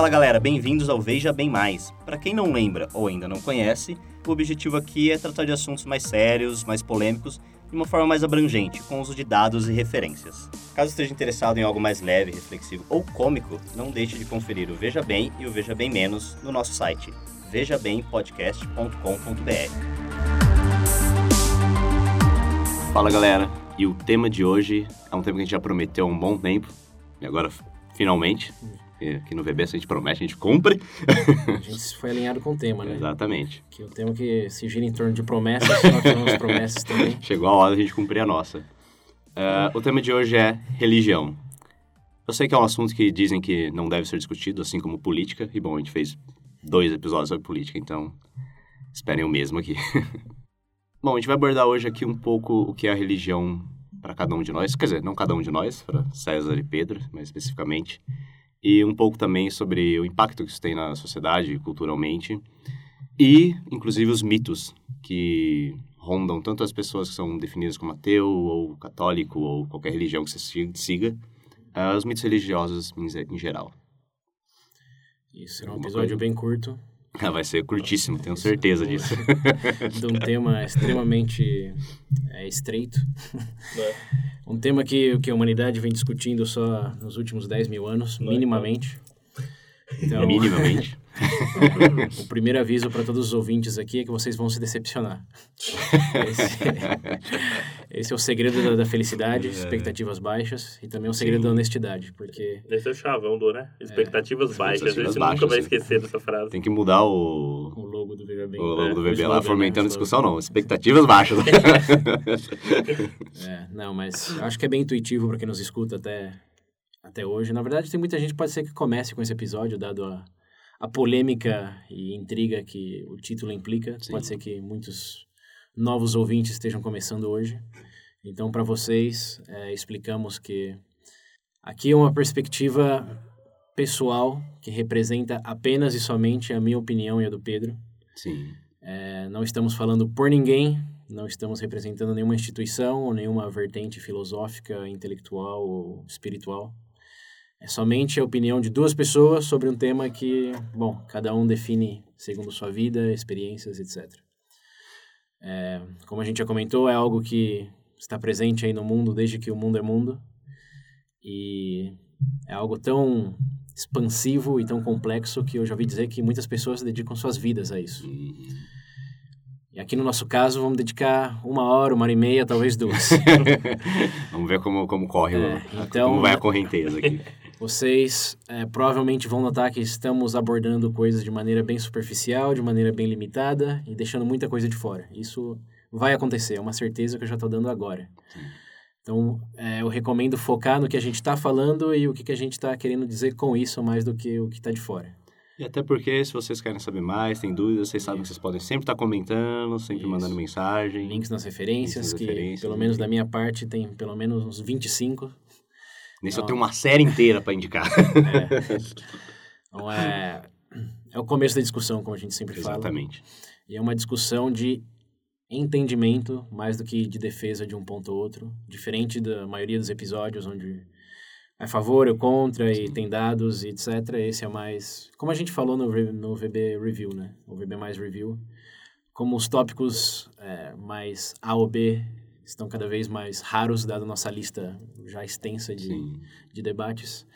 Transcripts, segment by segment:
Fala galera, bem-vindos ao Veja Bem Mais. Para quem não lembra ou ainda não conhece, o objetivo aqui é tratar de assuntos mais sérios, mais polêmicos, de uma forma mais abrangente, com uso de dados e referências. Caso esteja interessado em algo mais leve, reflexivo ou cômico, não deixe de conferir o Veja Bem e o Veja Bem Menos no nosso site vejabempodcast.com.br. Fala galera, e o tema de hoje é um tema que a gente já prometeu há um bom tempo, e agora finalmente Aqui no VB, se a gente promete, a gente cumpre. A gente foi alinhado com o tema, né? Exatamente. Que o tema que se gira em torno de promessas, nós temos promessas também. Chegou a hora de a gente cumprir a nossa. Uh, o tema de hoje é religião. Eu sei que é um assunto que dizem que não deve ser discutido, assim como política. E bom, a gente fez dois episódios sobre política, então esperem o mesmo aqui. bom, a gente vai abordar hoje aqui um pouco o que é a religião para cada um de nós. Quer dizer, não cada um de nós, para César e Pedro, mais especificamente e um pouco também sobre o impacto que isso tem na sociedade, culturalmente, e inclusive os mitos que rondam tanto as pessoas que são definidas como ateu ou católico ou qualquer religião que você siga, uh, os mitos religiosos em, geral. Isso, é um episódio coisa? bem curto, ah, vai ser curtíssimo, tenho certeza disso. de um tema extremamente é, estreito. É. Um tema que, que a humanidade vem discutindo só nos últimos 10 mil anos, minimamente. Então, minimamente. o primeiro aviso para todos os ouvintes aqui é que vocês vão se decepcionar. Esse, esse é o segredo da, da felicidade, é. expectativas baixas, e também o segredo Sim. da honestidade, porque... Esse é o chavão do, né? Expectativas é. baixas, expectativas a gente baixas, nunca vai esquecer dessa frase. Tem que mudar o... O logo do VB. O logo do VB lá, fomentando discussão, não. Expectativas baixas. é, não, mas acho que é bem intuitivo para quem nos escuta até, até hoje. Na verdade, tem muita gente pode ser que comece com esse episódio, dado a a polêmica e intriga que o título implica. Sim. Pode ser que muitos novos ouvintes estejam começando hoje. Então, para vocês, é, explicamos que aqui é uma perspectiva pessoal que representa apenas e somente a minha opinião e a do Pedro. Sim. É, não estamos falando por ninguém, não estamos representando nenhuma instituição ou nenhuma vertente filosófica, intelectual ou espiritual. É somente a opinião de duas pessoas sobre um tema que, bom, cada um define segundo sua vida, experiências, etc. É, como a gente já comentou, é algo que está presente aí no mundo desde que o mundo é mundo. E é algo tão expansivo e tão complexo que eu já ouvi dizer que muitas pessoas dedicam suas vidas a isso. E aqui no nosso caso, vamos dedicar uma hora, uma hora e meia, talvez duas. vamos ver como, como corre, é, então, como vai a correnteza aqui. Vocês é, provavelmente vão notar que estamos abordando coisas de maneira bem superficial, de maneira bem limitada e deixando muita coisa de fora. Isso vai acontecer, é uma certeza que eu já estou dando agora. Sim. Então, é, eu recomendo focar no que a gente está falando e o que, que a gente está querendo dizer com isso, mais do que o que está de fora. E até porque, se vocês querem saber mais, tem dúvidas, vocês sabem que vocês podem sempre estar tá comentando, sempre Isso. mandando mensagem. Links nas referências, Links nas que referências, pelo menos da minha parte tem pelo menos uns 25. Nesse eu tenho uma série inteira para indicar. É. Então é, é o começo da discussão, como a gente sempre fala. Exatamente. E é uma discussão de entendimento mais do que de defesa de um ponto ou outro. Diferente da maioria dos episódios onde é a favor ou contra Sim. e tem dados e etc. Esse é mais... Como a gente falou no, no VB Review, né? O VB Mais Review. Como os tópicos é, mais A ou B estão cada vez mais raros, dada a nossa lista já extensa de, de debates.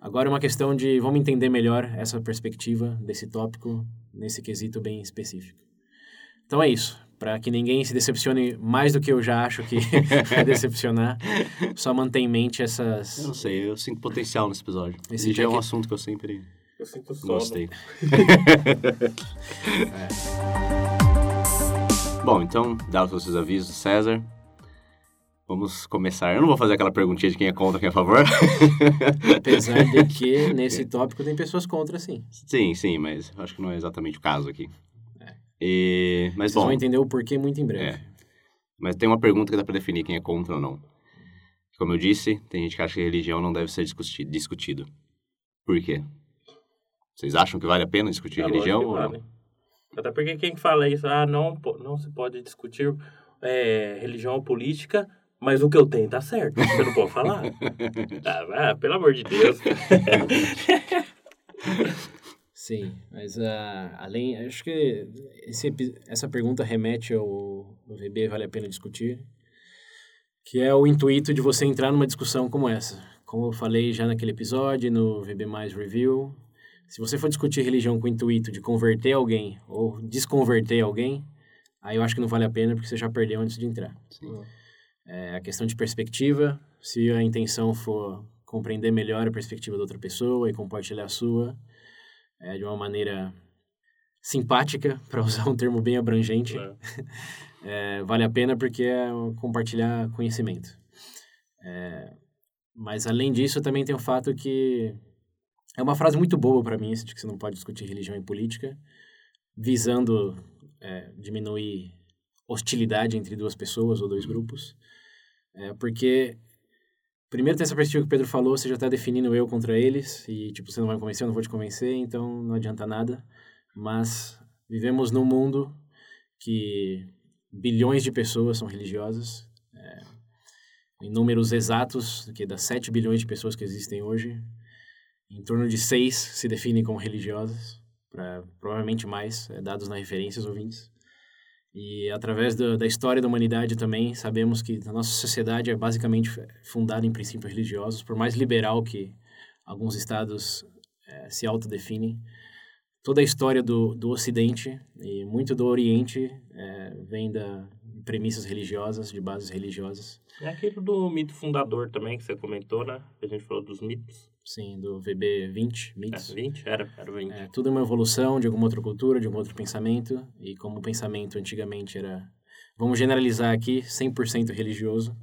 Agora é uma questão de vamos entender melhor essa perspectiva desse tópico, nesse quesito bem específico. Então é isso. Para que ninguém se decepcione mais do que eu já acho que vai decepcionar, só mantém em mente essas. Eu não sei, eu sinto potencial nesse episódio. Esse já é um assunto que eu sempre eu sinto gostei. é. Bom, então, dados os avisos, César, Vamos começar. Eu não vou fazer aquela perguntinha de quem é contra, quem é a favor. Apesar de que nesse tópico tem pessoas contra, sim. Sim, sim, mas acho que não é exatamente o caso aqui. É. E, mas Vocês bom, vão entender o porquê muito em breve. É. Mas tem uma pergunta que dá para definir quem é contra ou não. Como eu disse, tem gente que acha que religião não deve ser discutido. discutido. Por quê? Vocês acham que vale a pena discutir é religião ou vale. não? Até porque quem fala isso, ah, não, não se pode discutir é, religião ou política mas o que eu tenho tá certo. Você não pode falar? ah, ah, pelo amor de Deus. Sim, mas uh, além, acho que esse, essa pergunta remete ao, ao VB Vale a Pena Discutir, que é o intuito de você entrar numa discussão como essa. Como eu falei já naquele episódio, no VB Mais Review, se você for discutir religião com o intuito de converter alguém ou desconverter alguém, aí eu acho que não vale a pena porque você já perdeu antes de entrar. É a questão de perspectiva, se a intenção for compreender melhor a perspectiva da outra pessoa e compartilhar a sua é, de uma maneira simpática, para usar um termo bem abrangente, é. vale a pena porque é compartilhar conhecimento. É, mas além disso, também tem o fato que é uma frase muito boa para mim, de que você não pode discutir religião e política, visando é, diminuir hostilidade entre duas pessoas ou dois grupos. É, porque, primeiro, tem essa perspectiva que o Pedro falou, você já está definindo eu contra eles, e, tipo, você não vai me convencer, eu não vou te convencer, então não adianta nada. Mas vivemos num mundo que bilhões de pessoas são religiosas, é, em números exatos, que das 7 bilhões de pessoas que existem hoje, em torno de seis se definem como religiosas, pra, provavelmente mais, é, dados na referências ouvintes. E através do, da história da humanidade também sabemos que a nossa sociedade é basicamente fundada em princípios religiosos, por mais liberal que alguns estados é, se autodefinem. Toda a história do, do Ocidente e muito do Oriente é, vem da premissas religiosas, de bases religiosas. É aquilo do mito fundador também que você comentou, né? A gente falou dos mitos. Sim, do VB 20, mitos. É, 20? Era, era 20. É, tudo é uma evolução de alguma outra cultura, de algum outro pensamento. E como o pensamento antigamente era, vamos generalizar aqui, 100% religioso,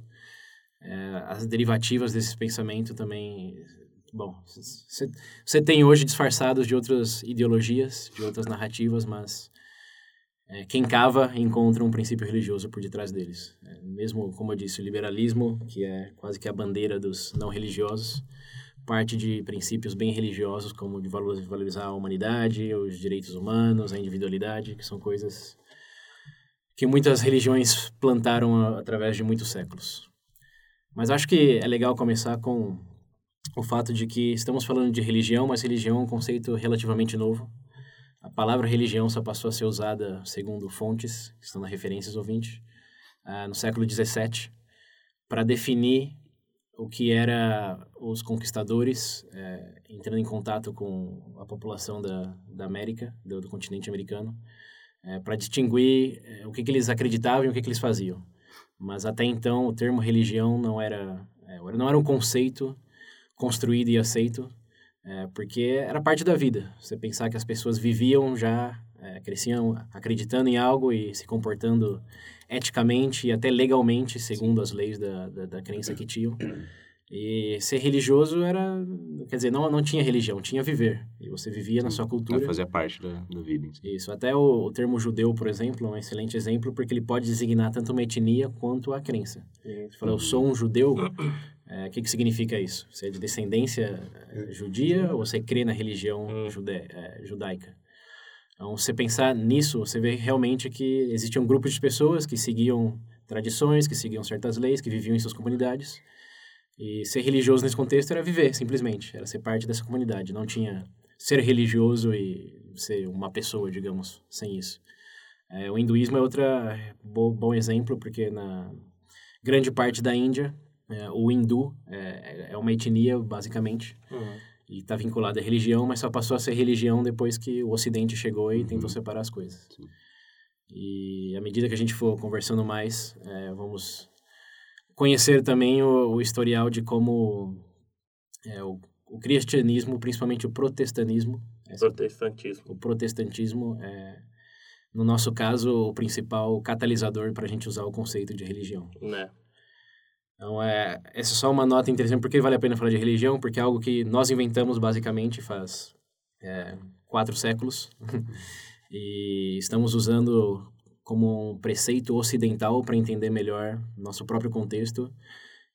é, as derivativas desse pensamento também... Bom, você tem hoje disfarçados de outras ideologias, de outras narrativas, mas é, quem cava encontra um princípio religioso por detrás deles. É, mesmo, como eu disse, o liberalismo, que é quase que a bandeira dos não religiosos, parte de princípios bem religiosos, como de valorizar a humanidade, os direitos humanos, a individualidade, que são coisas que muitas religiões plantaram através de muitos séculos. Mas acho que é legal começar com o fato de que estamos falando de religião, mas religião é um conceito relativamente novo. A palavra religião só passou a ser usada, segundo fontes, que estão na referências ouvintes, uh, no século XVII, para definir o que era os conquistadores é, entrando em contato com a população da, da América, do, do continente americano, é, para distinguir é, o que, que eles acreditavam e o que, que eles faziam. Mas até então o termo religião não era, não era um conceito construído e aceito porque era parte da vida. Você pensar que as pessoas viviam já, cresciam acreditando em algo e se comportando eticamente e até legalmente, segundo as leis da, da, da crença que tinham. E ser religioso era, quer dizer, não, não tinha religião, tinha viver. E você vivia na sua cultura. Fazia parte da, da vida. Isso. Até o, o, termo judeu, por exemplo, é um excelente exemplo, porque ele pode designar tanto uma etnia quanto a crença. Você fala, eu sou um judeu, é, o que, que significa isso? Você é de descendência é, judia ou você crê na religião hum. jude, é, judaica? Então, você pensar nisso, você vê realmente que existiam grupos de pessoas que seguiam tradições, que seguiam certas leis, que viviam em suas comunidades. E ser religioso nesse contexto era viver, simplesmente. Era ser parte dessa comunidade. Não tinha ser religioso e ser uma pessoa, digamos, sem isso. É, o hinduísmo é outro bom exemplo, porque na grande parte da Índia é, o hindu é, é uma etnia, basicamente, uhum. E está vinculada à religião, mas só passou a ser religião depois que o Ocidente chegou e uhum. tentou separar as coisas. Sim. E à medida que a gente for conversando mais, é, vamos conhecer também o, o historial de como é, o, o, cristianismo, principalmente o protestantismo, protestantismo, o protestantismo é, no nosso caso, o principal catalisador para a gente usar o conceito de religião. Né? Então, é, essa é só uma nota interessante. Por que vale a pena falar de religião? Porque é algo que nós inventamos basicamente faz é, quatro séculos. e estamos usando como um preceito ocidental para entender melhor nosso próprio contexto.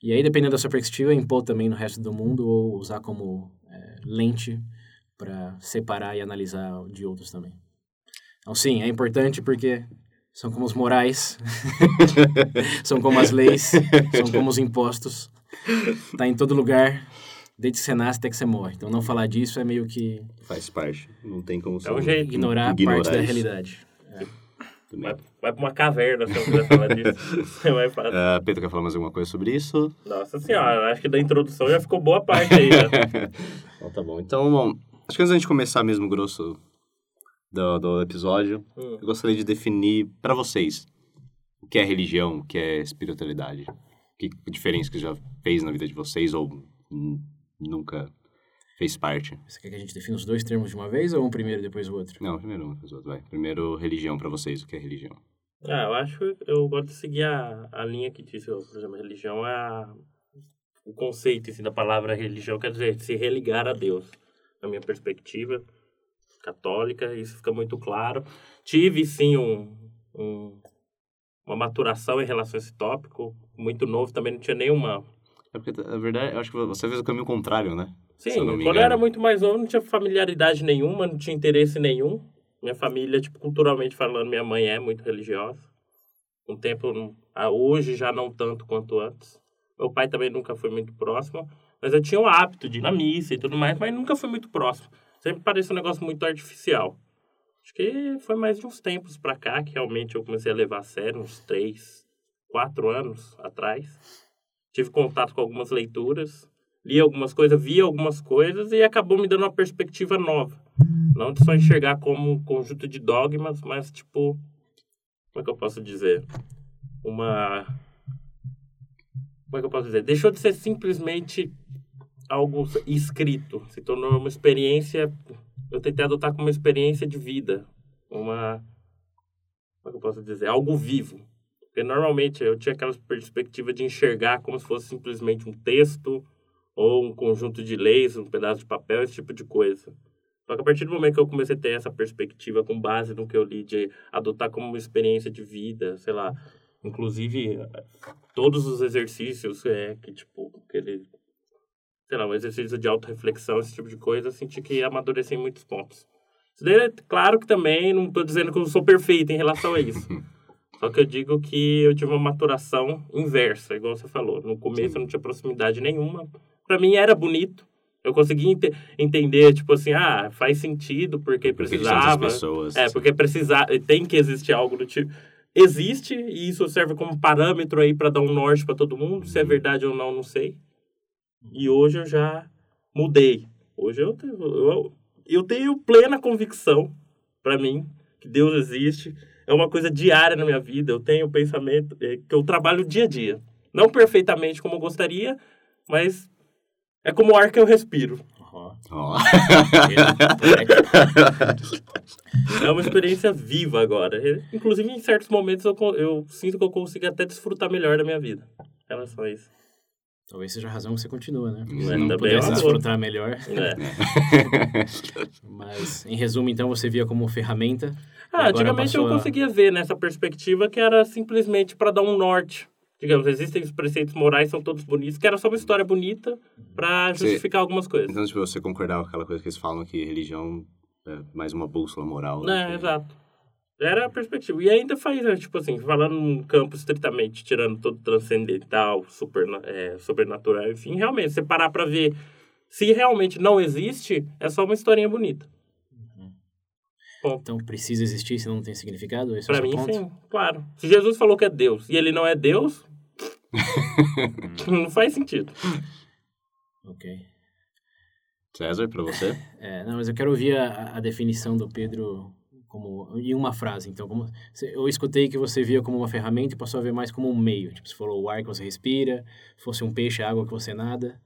E aí, dependendo da sua perspectiva, impor também no resto do mundo ou usar como é, lente para separar e analisar de outros também. Então, sim, é importante porque são como os morais, são como as leis, são como os impostos. Tá em todo lugar desde que você nasce até que você morre. Então não falar disso é meio que Faz parte. Não tem como É um jeito. ignorar, Ignorar parte da realidade. Vai, vai pra uma caverna se eu quiser falar disso. Você vai falar. Ah, Pedro, quer falar mais alguma coisa sobre isso? Nossa senhora, acho que da introdução já ficou boa parte aí. né? Então tá bom. Então, bom, acho que antes da gente começar mesmo o grosso do, do episódio, Hum. eu gostaria de definir pra vocês o que é religião, o que é espiritualidade. Que diferença que já fez na vida de vocês ou nunca fez parte. Você quer que a gente defina os dois termos de uma vez ou um primeiro e depois o outro? Não, primeiro um, depois outro, vai. Primeiro, religião pra vocês, o que é religião. Ah, eu acho que eu gosto de seguir a, a linha que disse, por exemplo, religião é a, o conceito assim, da palavra religião, quer dizer, se religar a Deus. Na minha perspectiva católica, isso fica muito claro. Tive, sim, um, um, uma maturação em relação a esse tópico, muito novo, também não tinha nenhuma... É porque, na verdade, eu acho que você fez o caminho contrário, né? Sim, eu quando eu era muito mais novo, não tinha familiaridade nenhuma, não tinha interesse nenhum. Minha família, tipo, culturalmente falando, minha mãe é muito religiosa. Um tempo, ah, hoje já não tanto quanto antes. Meu pai também nunca foi muito próximo, mas eu tinha o hábito de ir na missa e tudo mais, mas nunca foi muito próximo. Sempre parecia um negócio muito artificial. Acho que foi mais de uns tempos pra cá que realmente eu comecei a levar a sério, uns três, quatro anos atrás. Tive contato com algumas leituras, li algumas coisas, vi algumas coisas e acabou me dando uma perspectiva nova. Não de só enxergar como um conjunto de dogmas, mas tipo, como é que eu posso dizer? Uma como é que eu posso dizer? Deixou de ser simplesmente algo escrito, se tornou uma experiência, eu tentei adotar como uma experiência de vida, uma como é que eu posso dizer? Algo vivo. Porque normalmente eu tinha aquela perspectiva de enxergar como se fosse simplesmente um texto ou um conjunto de leis, um pedaço de papel, esse tipo de coisa. Só que a partir do momento que eu comecei a ter essa perspectiva com base no que eu li, de adotar como uma experiência de vida, sei lá, inclusive todos os exercícios é, que, tipo, aquele, sei lá, um exercício de autorreflexão, esse tipo de coisa, eu senti que amadureci em muitos pontos. Isso daí é claro que também não estou dizendo que eu sou perfeito em relação a isso. Só que eu digo que eu tive uma maturação inversa, igual você falou. No começo eu não tinha proximidade nenhuma. Para mim era bonito. Eu conseguia ente entender, tipo assim, ah, faz sentido porque Porque precisava. pessoas. É, porque precisar, tem que existir algo do tipo. Existe e isso serve como parâmetro aí para dar um norte para todo mundo. Se é Uhum. verdade ou não, não sei. E hoje eu já mudei. Hoje eu tenho, eu, eu tenho plena convicção, para mim, que Deus existe. É uma coisa diária na minha vida. Eu tenho o pensamento é, que eu trabalho dia a dia. Não perfeitamente como eu gostaria, mas é como o ar que eu respiro. Ó. É uma experiência viva agora. Inclusive, em certos momentos, eu, eu sinto que eu consigo até desfrutar melhor da minha vida. Em relação a isso. Talvez seja a razão que você continua, né? Porque É, se não pudesse é desfrutar melhor. É. Mas, em resumo, então, você via como ferramenta. Ah, antigamente eu a- conseguia ver nessa perspectiva que era simplesmente para dar um norte. Digamos, existem os preceitos morais, são todos bonitos, que era só uma história bonita para Você- justificar algumas coisas. Então, tipo, você concordar com aquela coisa que eles falam que religião é mais uma bússola moral. né? É, Que- exato. Era a perspectiva. E ainda faz, né, tipo assim, falando num campo estritamente, tirando todo transcendental, super, é, sobrenatural, enfim, realmente, você parar pra ver se realmente não existe, é só uma historinha bonita. Ponto. Então, precisa existir, senão não tem significado? Esse é Pra seu mim, ponto? sim, claro. Se Jesus falou que é Deus e ele não é Deus, não faz sentido. Ok. César, pra você? É, não, mas eu quero ouvir a, a definição do Pedro como em uma frase. Então, como eu escutei que você via como uma ferramenta e passou a ver mais como um meio. Tipo, você falou o ar que você respira, fosse um peixe, a água que você nada.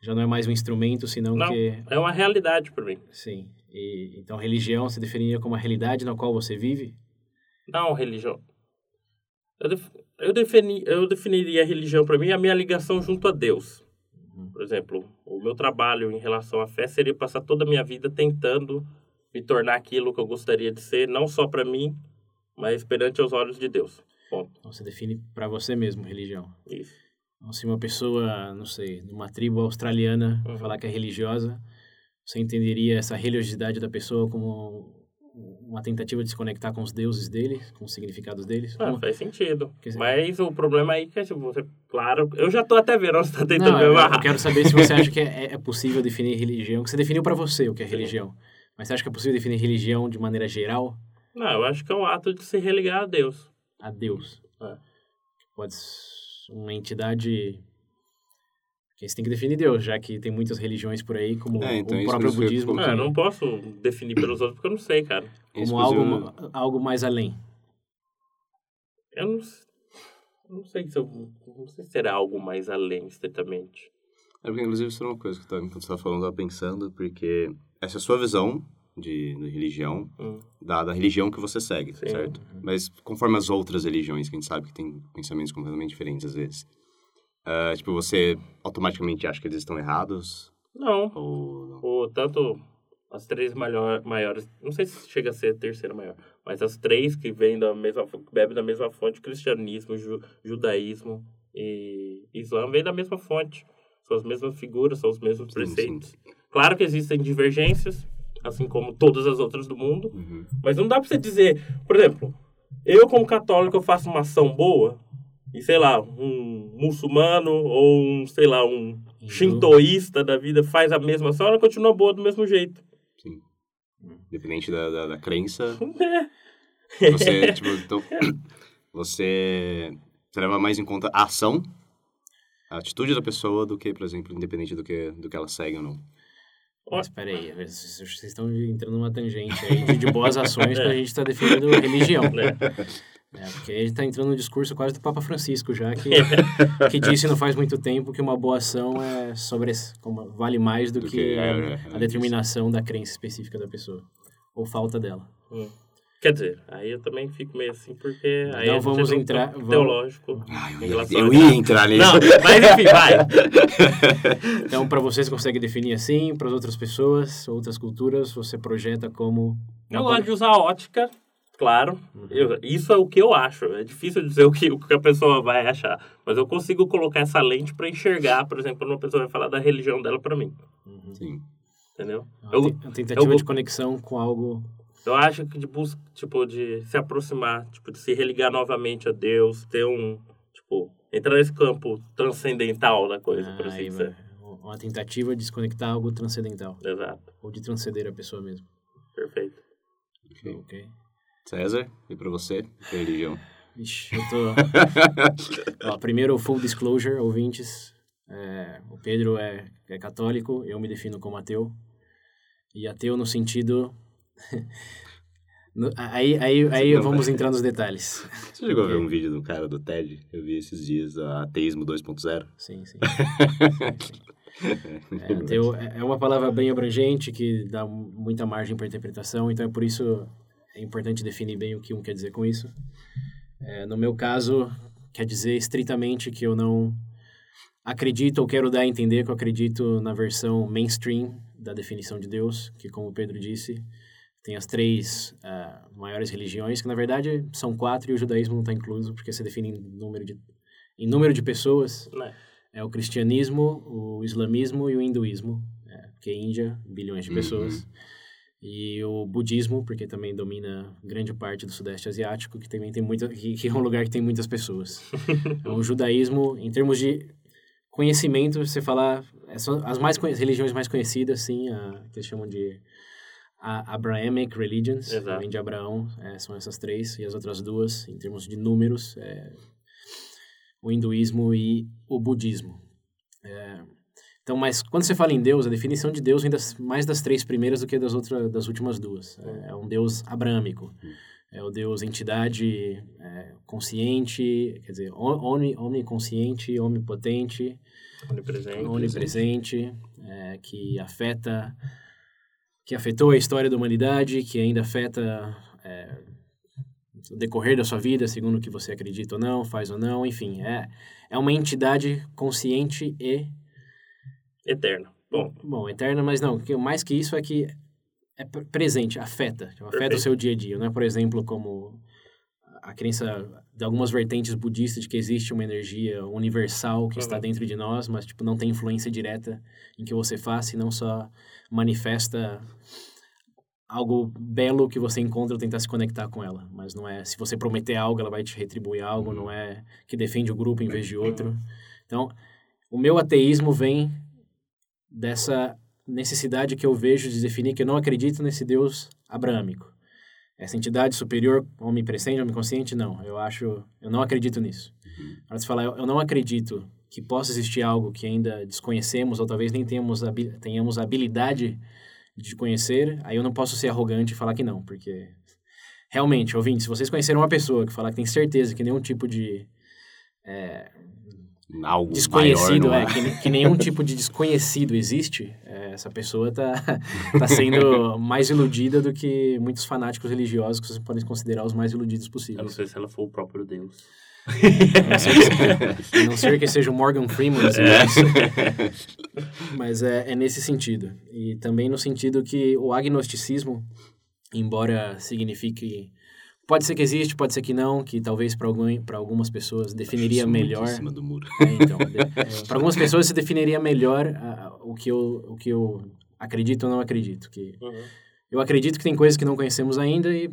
Já não é mais um instrumento, senão Não, que é uma realidade pra mim. sim. E então religião você definiria como a realidade na qual você vive? Não religião. Eu, def- eu, defini, eu definiria a religião para mim a minha ligação junto a Deus. Por exemplo, o meu trabalho em relação à fé seria passar toda a minha vida tentando me tornar aquilo que eu gostaria de ser, não só para mim, mas perante os olhos de Deus. Ponto. Então, você define para você mesmo religião. Isso. Então, se uma pessoa, não sei, numa tribo australiana Uhum. falar que é religiosa, você entenderia essa religiosidade da pessoa como uma tentativa de se conectar com os deuses deles, com os significados deles. Ah, Como- faz sentido. Dizer- Mas o problema aí é que tipo, você, claro, eu já tô até vendo você tá tentando Não, eu, amarrar. eu quero saber se você acha que é, é possível definir religião, que você definiu para você o que é religião. Mas você acha que é possível definir religião de maneira geral Não, eu acho que é um ato de se religar a Deus. a Deus? É. Pode ser uma entidade que você tem que definir Deus, já que tem muitas religiões por aí, como É, então, o próprio que eu budismo, coloquei. Ah, eu não posso definir pelos outros porque eu não sei, cara. Isso, como algo, inclusive, algo mais além. Eu não, eu não sei se eu, não sei se será algo mais além, estritamente. É porque, inclusive, isso era uma coisa que eu tava, enquanto você estava falando, eu estava pensando, porque essa é a sua visão de, de religião, Hum. da, da religião que você segue, Sim. certo? Mas conforme as outras religiões, que a gente sabe que tem pensamentos completamente diferentes às vezes. Ah, tipo, você automaticamente acha que eles estão errados? Não. Ou não? O, tanto as três maior, maiores, não sei se chega a ser a terceira maior, mas as três que vêm da mesma, bebem da mesma fonte, cristianismo, ju, judaísmo e islã, vêm da mesma fonte. São as mesmas figuras, são os mesmos Sim, preceitos. Claro que existem divergências, assim como todas as outras do mundo, Uhum. mas não dá pra você dizer, por exemplo, eu como católico eu faço uma ação boa e sei lá, um muçulmano ou um, sei lá, um shintoísta da vida faz a mesma ação, ela continua boa do mesmo jeito. Sim. Independente da, da, da crença, É. você, tipo, então, você leva mais em conta a ação, a atitude da pessoa, do que, por exemplo, independente do que, do que ela segue ou não. Mas peraí, vocês estão entrando numa tangente aí de, de boas ações que a gente está definindo religião. Né? É, porque a gente está entrando no discurso quase do Papa Francisco já, que, que disse não faz muito tempo que uma boa ação é sobre, como, vale mais do, Do que, que- é, é, a é determinação da crença específica da pessoa. Ou falta dela. Hum. Quer dizer, aí eu também fico meio assim, porque aí Não vamos no entrar- vamos- teológico. Ah, eu em ia, eu ia entrar nisso. Não, mas enfim, vai. Então, para vocês consegue definir assim, para as outras pessoas, outras culturas, você projeta como... Eu gosto de usar ótica, claro. Uhum. Eu- isso é o que eu acho. É difícil dizer o que, o que a pessoa vai achar. Mas eu consigo colocar essa lente para enxergar, por exemplo, quando uma pessoa vai falar da religião dela para mim. Sim. Entendeu? Uma, Eu, uma tentativa eu- de conexão com algo... eu acho que de busca, tipo, de se aproximar, tipo, de se religar novamente a Deus, ter um, tipo, entrar nesse campo transcendental da coisa, por Ah, assim aí dizer. Uma tentativa de desconectar algo transcendental. Exato. Ou de transcender a pessoa mesmo. Perfeito. Ok. Ok. César, e pra você, que religião? Ixi, eu tô. Ó, primeiro, full disclosure, ouvintes. É, o Pedro é, é católico, eu me defino como ateu. E ateu no sentido. No- aí aí, aí vamos entrar nos detalhes. Você chegou a ver um vídeo do cara do TED? Eu vi esses dias, a Ateísmo 2.0. Sim, sim. É, ateu é é uma palavra bem abrangente que dá muita margem para interpretação, então é por isso é importante definir bem o que um quer dizer com isso. É, no meu caso, quer dizer estritamente que eu não acredito ou quero dar a entender que eu acredito na versão mainstream da definição de Deus, que, como o Pedro disse, tem as três ah, maiores religiões, que na verdade são quatro e o judaísmo não está incluso, porque se define em número de, em número de pessoas. Né? É o cristianismo, o islamismo e o hinduísmo, é, porque é Índia, bilhões de Uhum. pessoas. E o budismo, porque também domina grande parte do sudeste asiático, que também tem muita, que, que é um lugar que tem muitas pessoas. O judaísmo, em termos de conhecimento, você falar, é as mais religiões mais conhecidas, sim, a, que eles chamam de a Abrahamic religions, Exato. vem de Abraão, é, são essas três, e as outras duas, em termos de números, é, o hinduísmo e o budismo. É, então, mas quando você fala em Deus, a definição de Deus vem das, mais das três primeiras do que das, outras, das últimas duas. É, é um Deus abrâmico. É o Deus entidade é, consciente, quer dizer, oni, omniconsciente, omnipotente, Onipresente. onipresente, é, que afeta, que afetou a história da humanidade, que ainda afeta é, o decorrer da sua vida, segundo o que você acredita ou não, faz ou não, enfim, é, é uma entidade consciente e Eterno. Bom, Bom, eterna, mas não, que mais que isso é que é pre- presente, afeta, afeta Perfeito. o seu dia a dia, não é, por exemplo, como a crença de algumas vertentes budistas de que existe uma energia universal que está Uhum. dentro de nós, mas tipo não tem influência direta em que você faça e não só manifesta algo belo que você encontra ou tentar se conectar com ela. Mas não é, se você prometer algo, ela vai te retribuir algo, não é que defende o grupo em vez de outro. Então, o meu ateísmo vem dessa necessidade que eu vejo de definir que eu não acredito nesse Deus abraâmico. Essa entidade superior, omnipresente, omniconsciente, não. Eu acho, eu não acredito nisso. Uhum. Para se falar, eu, eu não acredito que possa existir algo que ainda desconhecemos ou talvez nem tenhamos, tenhamos a habilidade de conhecer, aí eu não posso ser arrogante e falar que não, porque realmente, ouvinte, se vocês conheceram uma pessoa que falar que tem certeza que nenhum tipo de Algo desconhecido, maior, é, não que, que nenhum tipo de desconhecido existe, é, essa pessoa tá, tá sendo mais iludida do que muitos fanáticos religiosos que vocês podem considerar os mais iludidos Eu não possíveis. sei se ela for o próprio Deus. A não ser que, a não ser que seja o Morgan Freeman, assim, mas, mas é, é nesse sentido. E também no sentido que o agnosticismo, embora signifique... Pode ser que existe, pode ser que não, que talvez para algumas pessoas definiria Acho isso muito melhor... Em cima do muro. É, então, para algumas pessoas se definiria melhor ah, o, que eu, o que eu acredito ou não acredito. Que Uhum. eu acredito que tem coisas que não conhecemos ainda e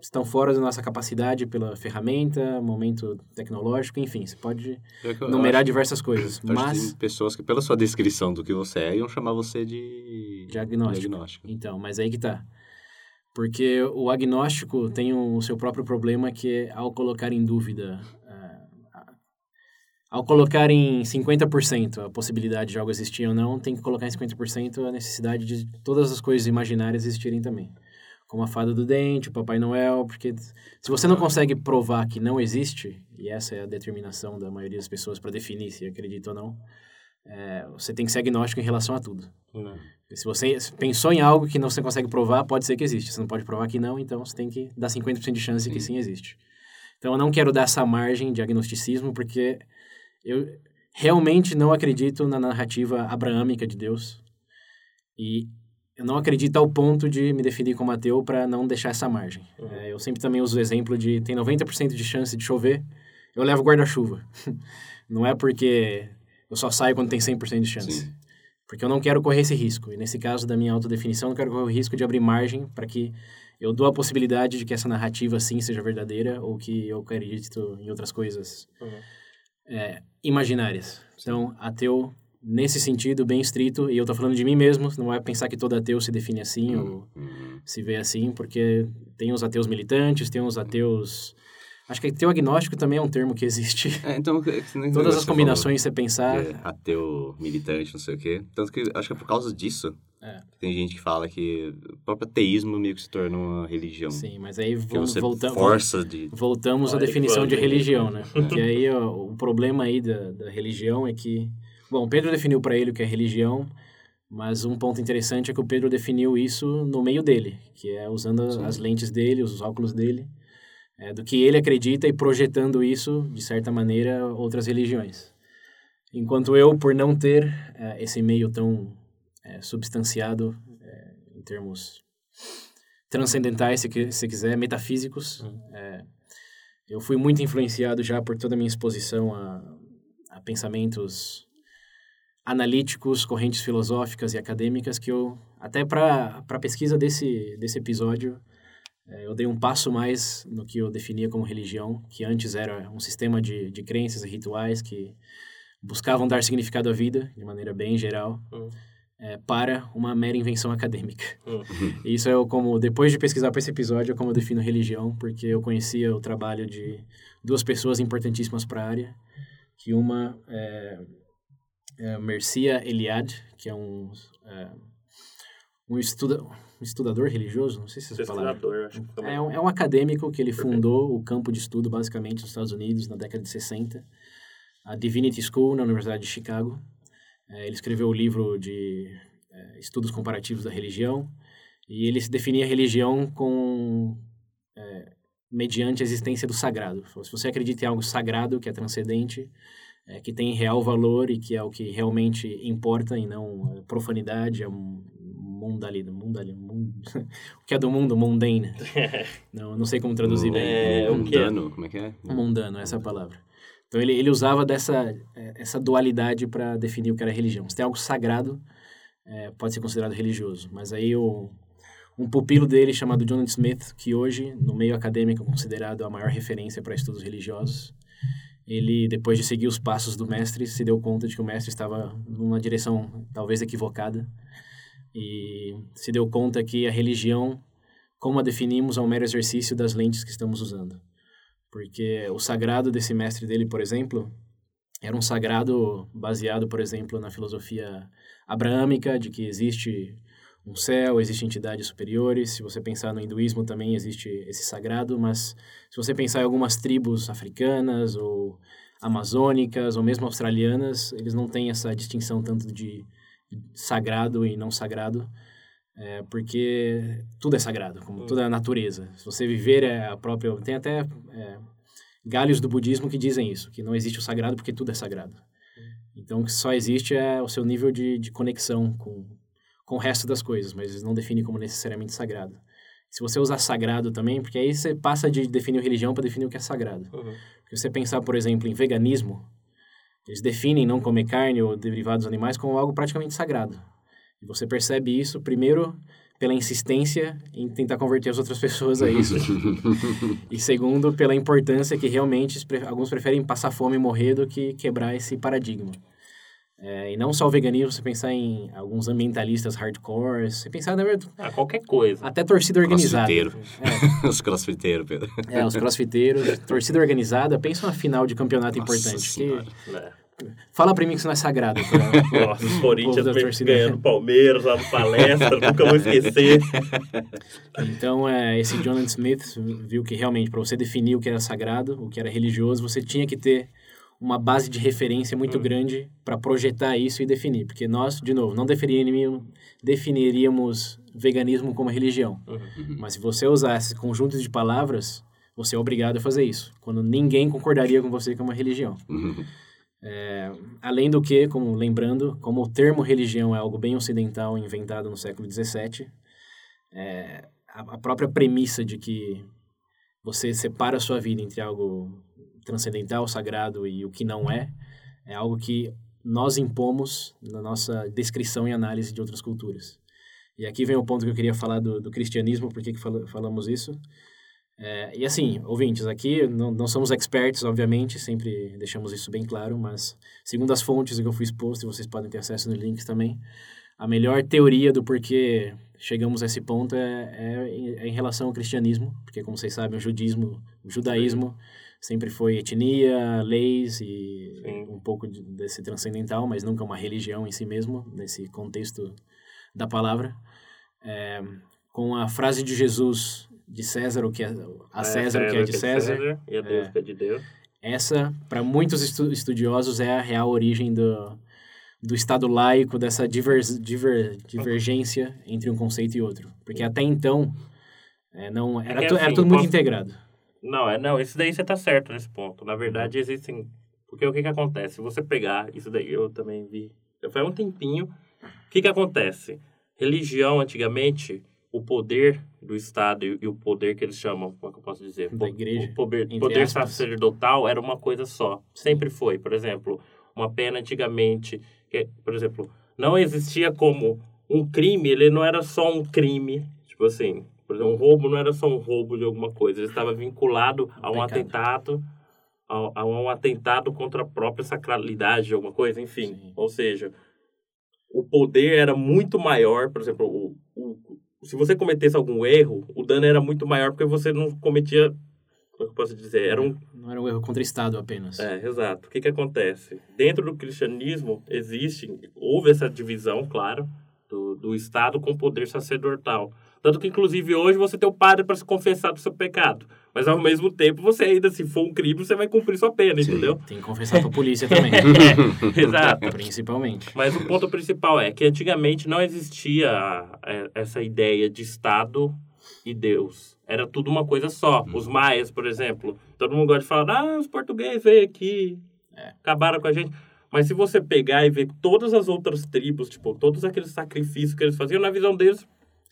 estão fora da nossa capacidade pela ferramenta, momento tecnológico, enfim, você pode Eu- eu numerar acho- diversas coisas. eu acho que Mas, tem pessoas que, pela sua descrição do que você é, iam chamar você de... Diagnóstico. diagnóstico. então, mas aí que tá. Porque o agnóstico tem o seu próprio problema que é ao colocar em dúvida, ah, ao colocar em 50% a possibilidade de algo existir ou não, tem que colocar em 50% a necessidade de todas as coisas imaginárias existirem também. Como a fada do dente, o Papai Noel, porque se você não consegue provar que não existe, e essa é a determinação da maioria das pessoas para definir se acredita ou não, é, você tem que ser agnóstico em relação a tudo. Não. Se você pensou em algo que não você consegue provar, pode ser que existe. Você não pode provar que não, então você tem que dar 50% de chance de que sim existe. Então eu não quero dar essa margem de agnosticismo, porque eu realmente não acredito na narrativa abraâmica de Deus. E eu não acredito ao ponto de me definir como ateu para não deixar essa margem. É, eu sempre também uso o exemplo de tem 90% de chance de chover, eu levo guarda-chuva. não é porque eu só saio quando tem 100% de chance. Sim. Porque eu não quero correr esse risco. E nesse caso da minha autodefinição, eu não quero correr o risco de abrir margem para que eu dou a possibilidade de que essa narrativa sim seja verdadeira ou que eu acredito em outras coisas Uhum. é, imaginárias. Então, ateu, nesse sentido, bem estrito, e eu tô falando de mim mesmo, não é pensar que todo ateu se define assim ou Uhum. se vê assim, porque tem os ateus militantes, tem os ateus... Acho que ateu agnóstico também é um termo que existe. É, então, Todas as combinações você pensar... é ateu, militante, não sei o quê. Tanto que acho que é por causa disso É. que tem gente que fala que o próprio ateísmo meio que se torna uma religião. Sim, mas aí voltar... força de... Voltamos à Olha, definição de religião, né? Porque aí ó, o problema aí da, da religião é que... Bom, Pedro definiu para ele o que é religião, mas um ponto interessante é que o Pedro definiu isso no meio dele, que é usando Sim. as lentes dele, os óculos dele, é, do que ele acredita e projetando isso, de certa maneira, outras religiões. Enquanto eu, por não ter é, esse meio tão é, substanciado é, em termos transcendentais, se que- se quiser, metafísicos, é, eu fui muito influenciado já por toda a minha exposição a, a pensamentos analíticos, correntes filosóficas e acadêmicas que eu, até para a pesquisa desse, desse episódio, eu dei um passo mais no que eu definia como religião, que antes era um sistema de, de crenças e rituais que buscavam dar significado à vida, de maneira bem geral, Hum. eh, para uma mera invenção acadêmica. Hum. E Isso é como, depois de pesquisar para esse episódio, é como eu defino religião, porque eu conhecia o trabalho de duas pessoas importantíssimas para a área, que uma é, é Mercia Eliade, que é um, é, um, estuda, um estudador religioso, não sei se essa palavra... Acho que. É um, é um acadêmico que ele fundou o campo de estudo, basicamente, nos Estados Unidos, na década de 60. A Divinity School, na Universidade de Chicago. É, ele escreveu o livro de é, Estudos Comparativos da Religião. E ele se definia a religião com... é, mediante a existência do sagrado. Se você acredita em algo sagrado, que é transcendente, é, que tem real valor e que é o que realmente importa e não a profanidade, a mundalidade, mundali, mund... o que é do mundo, mundane. Não, não sei como traduzir bem. É, o que é? mundano, como é que é? Mundano, essa é a palavra. Então ele, ele usava dessa eh, essa dualidade para definir o que era religião. Se tem algo sagrado, eh, pode ser considerado religioso. Mas aí o, um pupilo dele chamado John Smith, que hoje, no meio acadêmico, é considerado a maior referência para estudos religiosos. Ele, depois de seguir os passos do mestre, se deu conta de que o mestre estava numa direção talvez equivocada e se deu conta que a religião, como a definimos, é um mero exercício das lentes que estamos usando. Porque o sagrado desse mestre dele, por exemplo, era um sagrado baseado, por exemplo, na filosofia abraâmica, de que existe um céu, existem entidades superiores. Se você pensar no hinduísmo também existe esse sagrado, mas se você pensar em algumas tribos africanas ou amazônicas ou mesmo australianas, eles não têm essa distinção tanto de sagrado e não sagrado, é, porque tudo é sagrado, como toda a natureza. Se você viver é a própria... Tem até é, galhos do budismo que dizem isso, que não existe o sagrado porque tudo é sagrado. Então, o que só existe é o seu nível de, de conexão com, com o resto das coisas, mas eles não definem como necessariamente sagrado. Se você usar sagrado também, porque aí você passa de definir religião para definir o que é sagrado. Uhum. Se você pensar, por exemplo, em veganismo, eles definem não comer carne ou derivados animais como algo praticamente sagrado. E você percebe isso, primeiro, pela insistência em tentar converter as outras pessoas a isso. e segundo, pela importância que realmente alguns preferem passar fome e morrer do que quebrar esse paradigma. É, e não só o veganismo, você pensar em alguns ambientalistas hardcore, você pensar, na verdade... Ah, qualquer coisa. Até torcida organizada. Crossfiteiro. É. os crossfiteiros, Pedro. É, os crossfiteiros. torcida organizada, pensa uma final de campeonato Nossa importante. Que... É. Fala pra mim que isso não é sagrado. Pra... Nossa, o Corinthians ganhando Palmeiras lá no palestra, nunca vou esquecer. Então, é, esse Jonathan Smith viu que realmente, para você definir o que era sagrado, o que era religioso, você tinha que ter uma base de referência muito uhum. grande para projetar isso e definir. Porque nós, de novo, não definiríamos, definiríamos veganismo como religião. Uhum. Mas se você usar esse conjunto de palavras, você é obrigado a fazer isso. Quando ninguém concordaria com você que é uma religião. Uhum. É, além do que, como lembrando, como o termo religião é algo bem ocidental inventado no século XVII, é, a, a própria premissa de que você separa a sua vida entre algo transcendental, sagrado e o que não é, é algo que nós impomos na nossa descrição e análise de outras culturas. E aqui vem o ponto que eu queria falar do, do cristianismo, por que fal falamos isso. É, e assim, ouvintes, aqui não, não somos expertos, obviamente, sempre deixamos isso bem claro, mas segundo as fontes que eu fui exposto, e vocês podem ter acesso nos links também, a melhor teoria do porquê chegamos a esse ponto é, é, é em relação ao cristianismo, porque como vocês sabem, o judismo, o judaísmo sempre foi etnia, leis e Sim. um pouco de, desse transcendental, mas nunca uma religião em si mesmo, nesse contexto da palavra. É, com a frase de Jesus de César, o que é a César, é, o que é de César, César e a Deus é, que é de Deus. Essa, para muitos estu estudiosos, é a real origem do, do Estado laico, dessa diver, diver, divergência entre um conceito e outro. Porque até então, é, não, era, é assim, era tudo muito posso... integrado. Não, é, não, isso daí você tá certo nesse ponto. Na verdade, existem. Porque o que que acontece? Se você pegar, isso daí eu também vi. Foi um tempinho. O que que acontece? Religião, antigamente, o poder do Estado e, o poder que eles chamam, como é que eu posso dizer? Da igreja. O poder, poder sacerdotal era uma coisa só. Sempre foi. Por exemplo, uma pena antigamente, que, por exemplo, não existia como um crime, ele não era só um crime, tipo assim, por exemplo, um roubo não era só um roubo de alguma coisa, ele estava vinculado a um atentado, a, a, um atentado contra a própria sacralidade de alguma coisa, enfim. Sim. Ou seja, o poder era muito maior, por exemplo, o, o, se você cometesse algum erro, o dano era muito maior porque você não cometia como é eu posso dizer? Era um... Não era um erro contra o Estado apenas. É, exato. O que, que acontece? Dentro do cristianismo, existe, houve essa divisão, claro, do, do Estado com poder sacerdotal. Tanto que, inclusive, hoje você tem o padre para se confessar do seu pecado. Mas, ao mesmo tempo, você ainda, se for um crime, você vai cumprir sua pena, Sim. entendeu? Tem que confessar para a polícia também. é, exato. Principalmente. Mas o ponto principal é que, antigamente, não existia é, essa ideia de Estado e Deus. Era tudo uma coisa só. Os maias, por exemplo, todo mundo gosta de falar, ah, os portugueses veio aqui, é. acabaram com a gente. Mas se você pegar e ver todas as outras tribos, tipo, todos aqueles sacrifícios que eles faziam, na visão deles,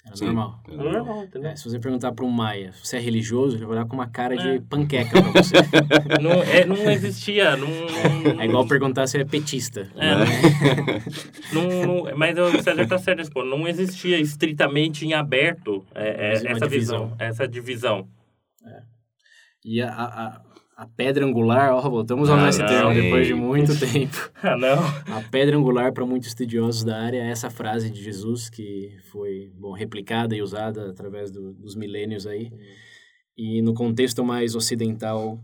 Era Sim. normal. É É normal. entendeu? É, se você perguntar para um maia se você é religioso, ele vai olhar com uma cara de É. panqueca pra você. Não, é, não existia, não, não- É igual perguntar se é petista. É, não, não- mas o César tá certo nesse ponto. Não existia estritamente em aberto é, é, essa divisão. visão, essa divisão. E a, a, a- pedra angular, ó, voltamos ao Ah, nesse não, termo depois de muito tempo. Ah, não. A pedra angular para muitos estudiosos da área é essa frase de Jesus que foi bom, replicada e usada através do- dos milênios aí. E no contexto mais ocidental,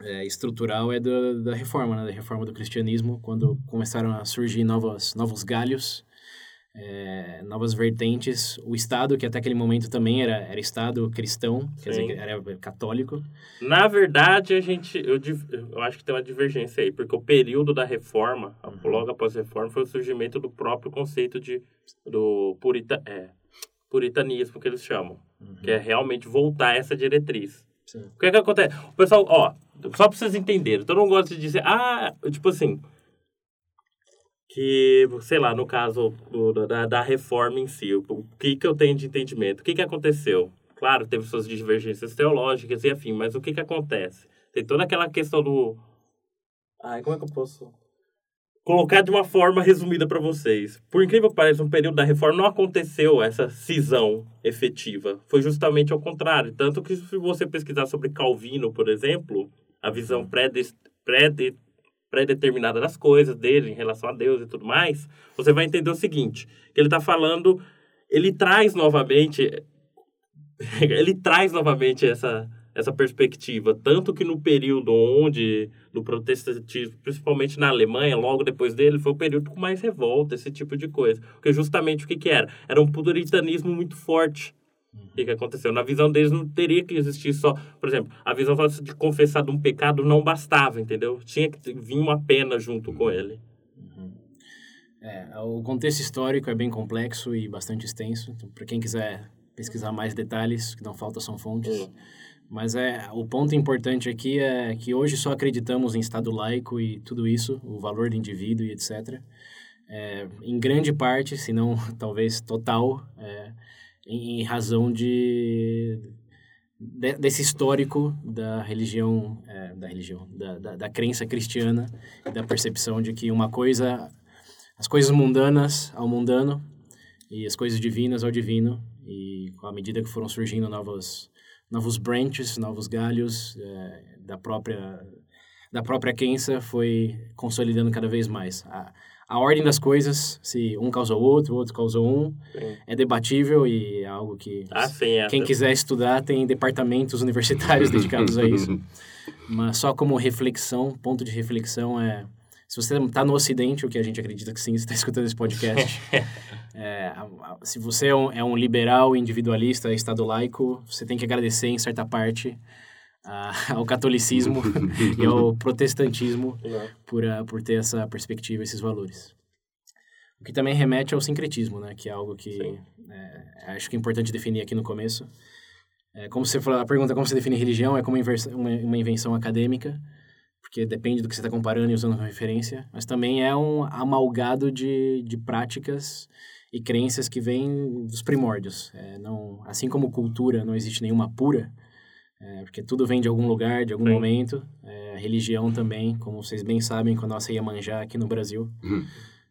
é, estrutural, é da, da reforma, né? da reforma do cristianismo, quando começaram a surgir novas, novos galhos, é, novas vertentes. O Estado, que até aquele momento também era, era Estado cristão, quer dizer, Sim. era católico. Na verdade, a gente, eu, eu acho que tem uma divergência aí, porque o período da reforma, logo após a reforma, foi o surgimento do próprio conceito de, do purita, é, puritanismo, que eles chamam, que é realmente voltar a essa diretriz. Sim. O que é que acontece? O pessoal, ó, só pra vocês entenderem, todo mundo gosta de dizer, ah, tipo assim, que, sei lá, no caso do- da, da reforma em si, o que que eu tenho de entendimento? O que que aconteceu? Claro, teve suas divergências teológicas e afim, mas o que que acontece? Tem toda aquela questão do... Ai, como é que eu posso... Colocar de uma forma resumida para vocês. Por incrível que pareça, no período da reforma não aconteceu essa cisão efetiva. Foi justamente ao contrário. Tanto que se você pesquisar sobre Calvino, por exemplo, a visão pré-des- pré-de- pré-determinada das coisas dele em relação a Deus e tudo mais, você vai entender o seguinte, que ele está falando, ele traz novamente, ele traz novamente essa, essa perspectiva, tanto que no período onde, no protestantismo, principalmente na Alemanha, logo depois dele, foi o período com mais revolta, esse tipo de coisa. Porque justamente o que que era? Era um puritanismo muito forte. O que, que aconteceu? Na visão deles não teria que existir só, por exemplo, a visão só de confessar de um pecado não bastava, entendeu? Tinha que vir uma pena junto com ele. É, o contexto histórico é bem complexo e bastante extenso. Então, para quem quiser pesquisar mais detalhes, que não falta são fontes. Hum. Mas é o ponto importante aqui é que hoje só acreditamos em Estado laico e tudo isso, o valor do indivíduo e etc. É, em grande parte, se não talvez total, é, em, razão de, de- desse histórico da religião, é, da religião, da, da, da crença cristiana da percepção de que uma coisa, as coisas mundanas ao mundano e as coisas divinas ao divino e à medida que foram surgindo novos novos branches, novos galhos é, da própria da própria crença foi consolidando cada vez mais. A, a ordem das coisas, se um causou outro, o outro causou um, Sim. é debatível e é algo que Ah, sim, essa. quem quiser estudar tem departamentos universitários dedicados a isso. Mas só como reflexão, ponto de reflexão é... Se você está no Ocidente, o que a gente acredita que sim, você está escutando esse podcast, é, se você é um, é um liberal, individualista, estado laico, você tem que agradecer em certa parte a- ao catolicismo e ao protestantismo por, por ter essa perspectiva, esses valores. O que também remete ao sincretismo, né? Que é algo que é, acho que é importante definir aqui no começo. É, como você falou, a pergunta como você define religião é como uma, uma invenção acadêmica, porque depende do que você está comparando e usando como referência, mas também é um amalgado de, de práticas e crenças que vêm dos primórdios. É, não, assim como cultura não existe nenhuma pura, é, porque tudo vem de algum lugar, de algum Sim. momento. É, a religião também, como vocês bem sabem, com a nossa Iemanjá aqui no Brasil, Uhum.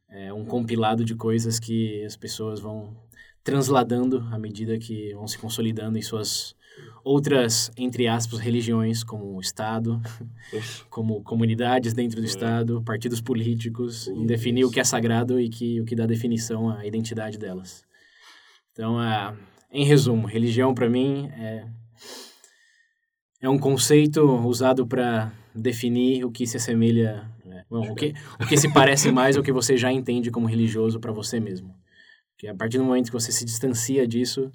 é um compilado de coisas que as pessoas vão transladando à medida que vão se consolidando em suas outras, entre aspas, religiões, como o Estado, como comunidades dentro do Estado, partidos políticos, em definir o que é sagrado e que, o que dá definição à identidade delas. Então, ah, em resumo, religião para mim é, é um conceito usado para definir o que se assemelha, é, bom, o, que, o que se parece mais ao que você já entende como religioso para você mesmo. Porque a partir do momento que você se distancia disso,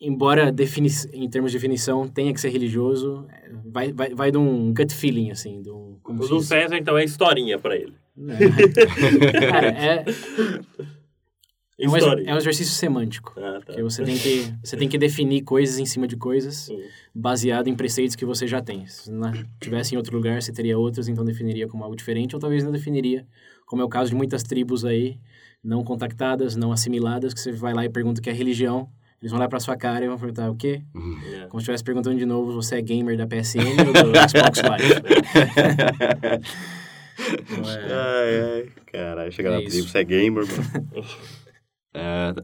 embora defini em termos de definição tenha que ser religioso, é, vai, vai, vai de um gut feeling, assim, de um... Como O do? César, então, é historinha pra ele. Cara, é, é, um, é um exercício semântico. Ah, tá. Porque você tem, que, você tem que definir coisas em cima de coisas baseado em preceitos que você já tem. Se não tivesse em outro lugar, você teria outros, então definiria como algo diferente, ou talvez não definiria como é o caso de muitas tribos aí, não contactadas, não assimiladas, que você vai lá e pergunta o que é religião, eles vão olhar pra sua cara e vão perguntar o quê? É. Como se estivesse perguntando de novo, você é gamer da PSN ou do Xbox Live? Então, é- Ai, ai. Caralho, chegar É na tribo, você é gamer, mano. É,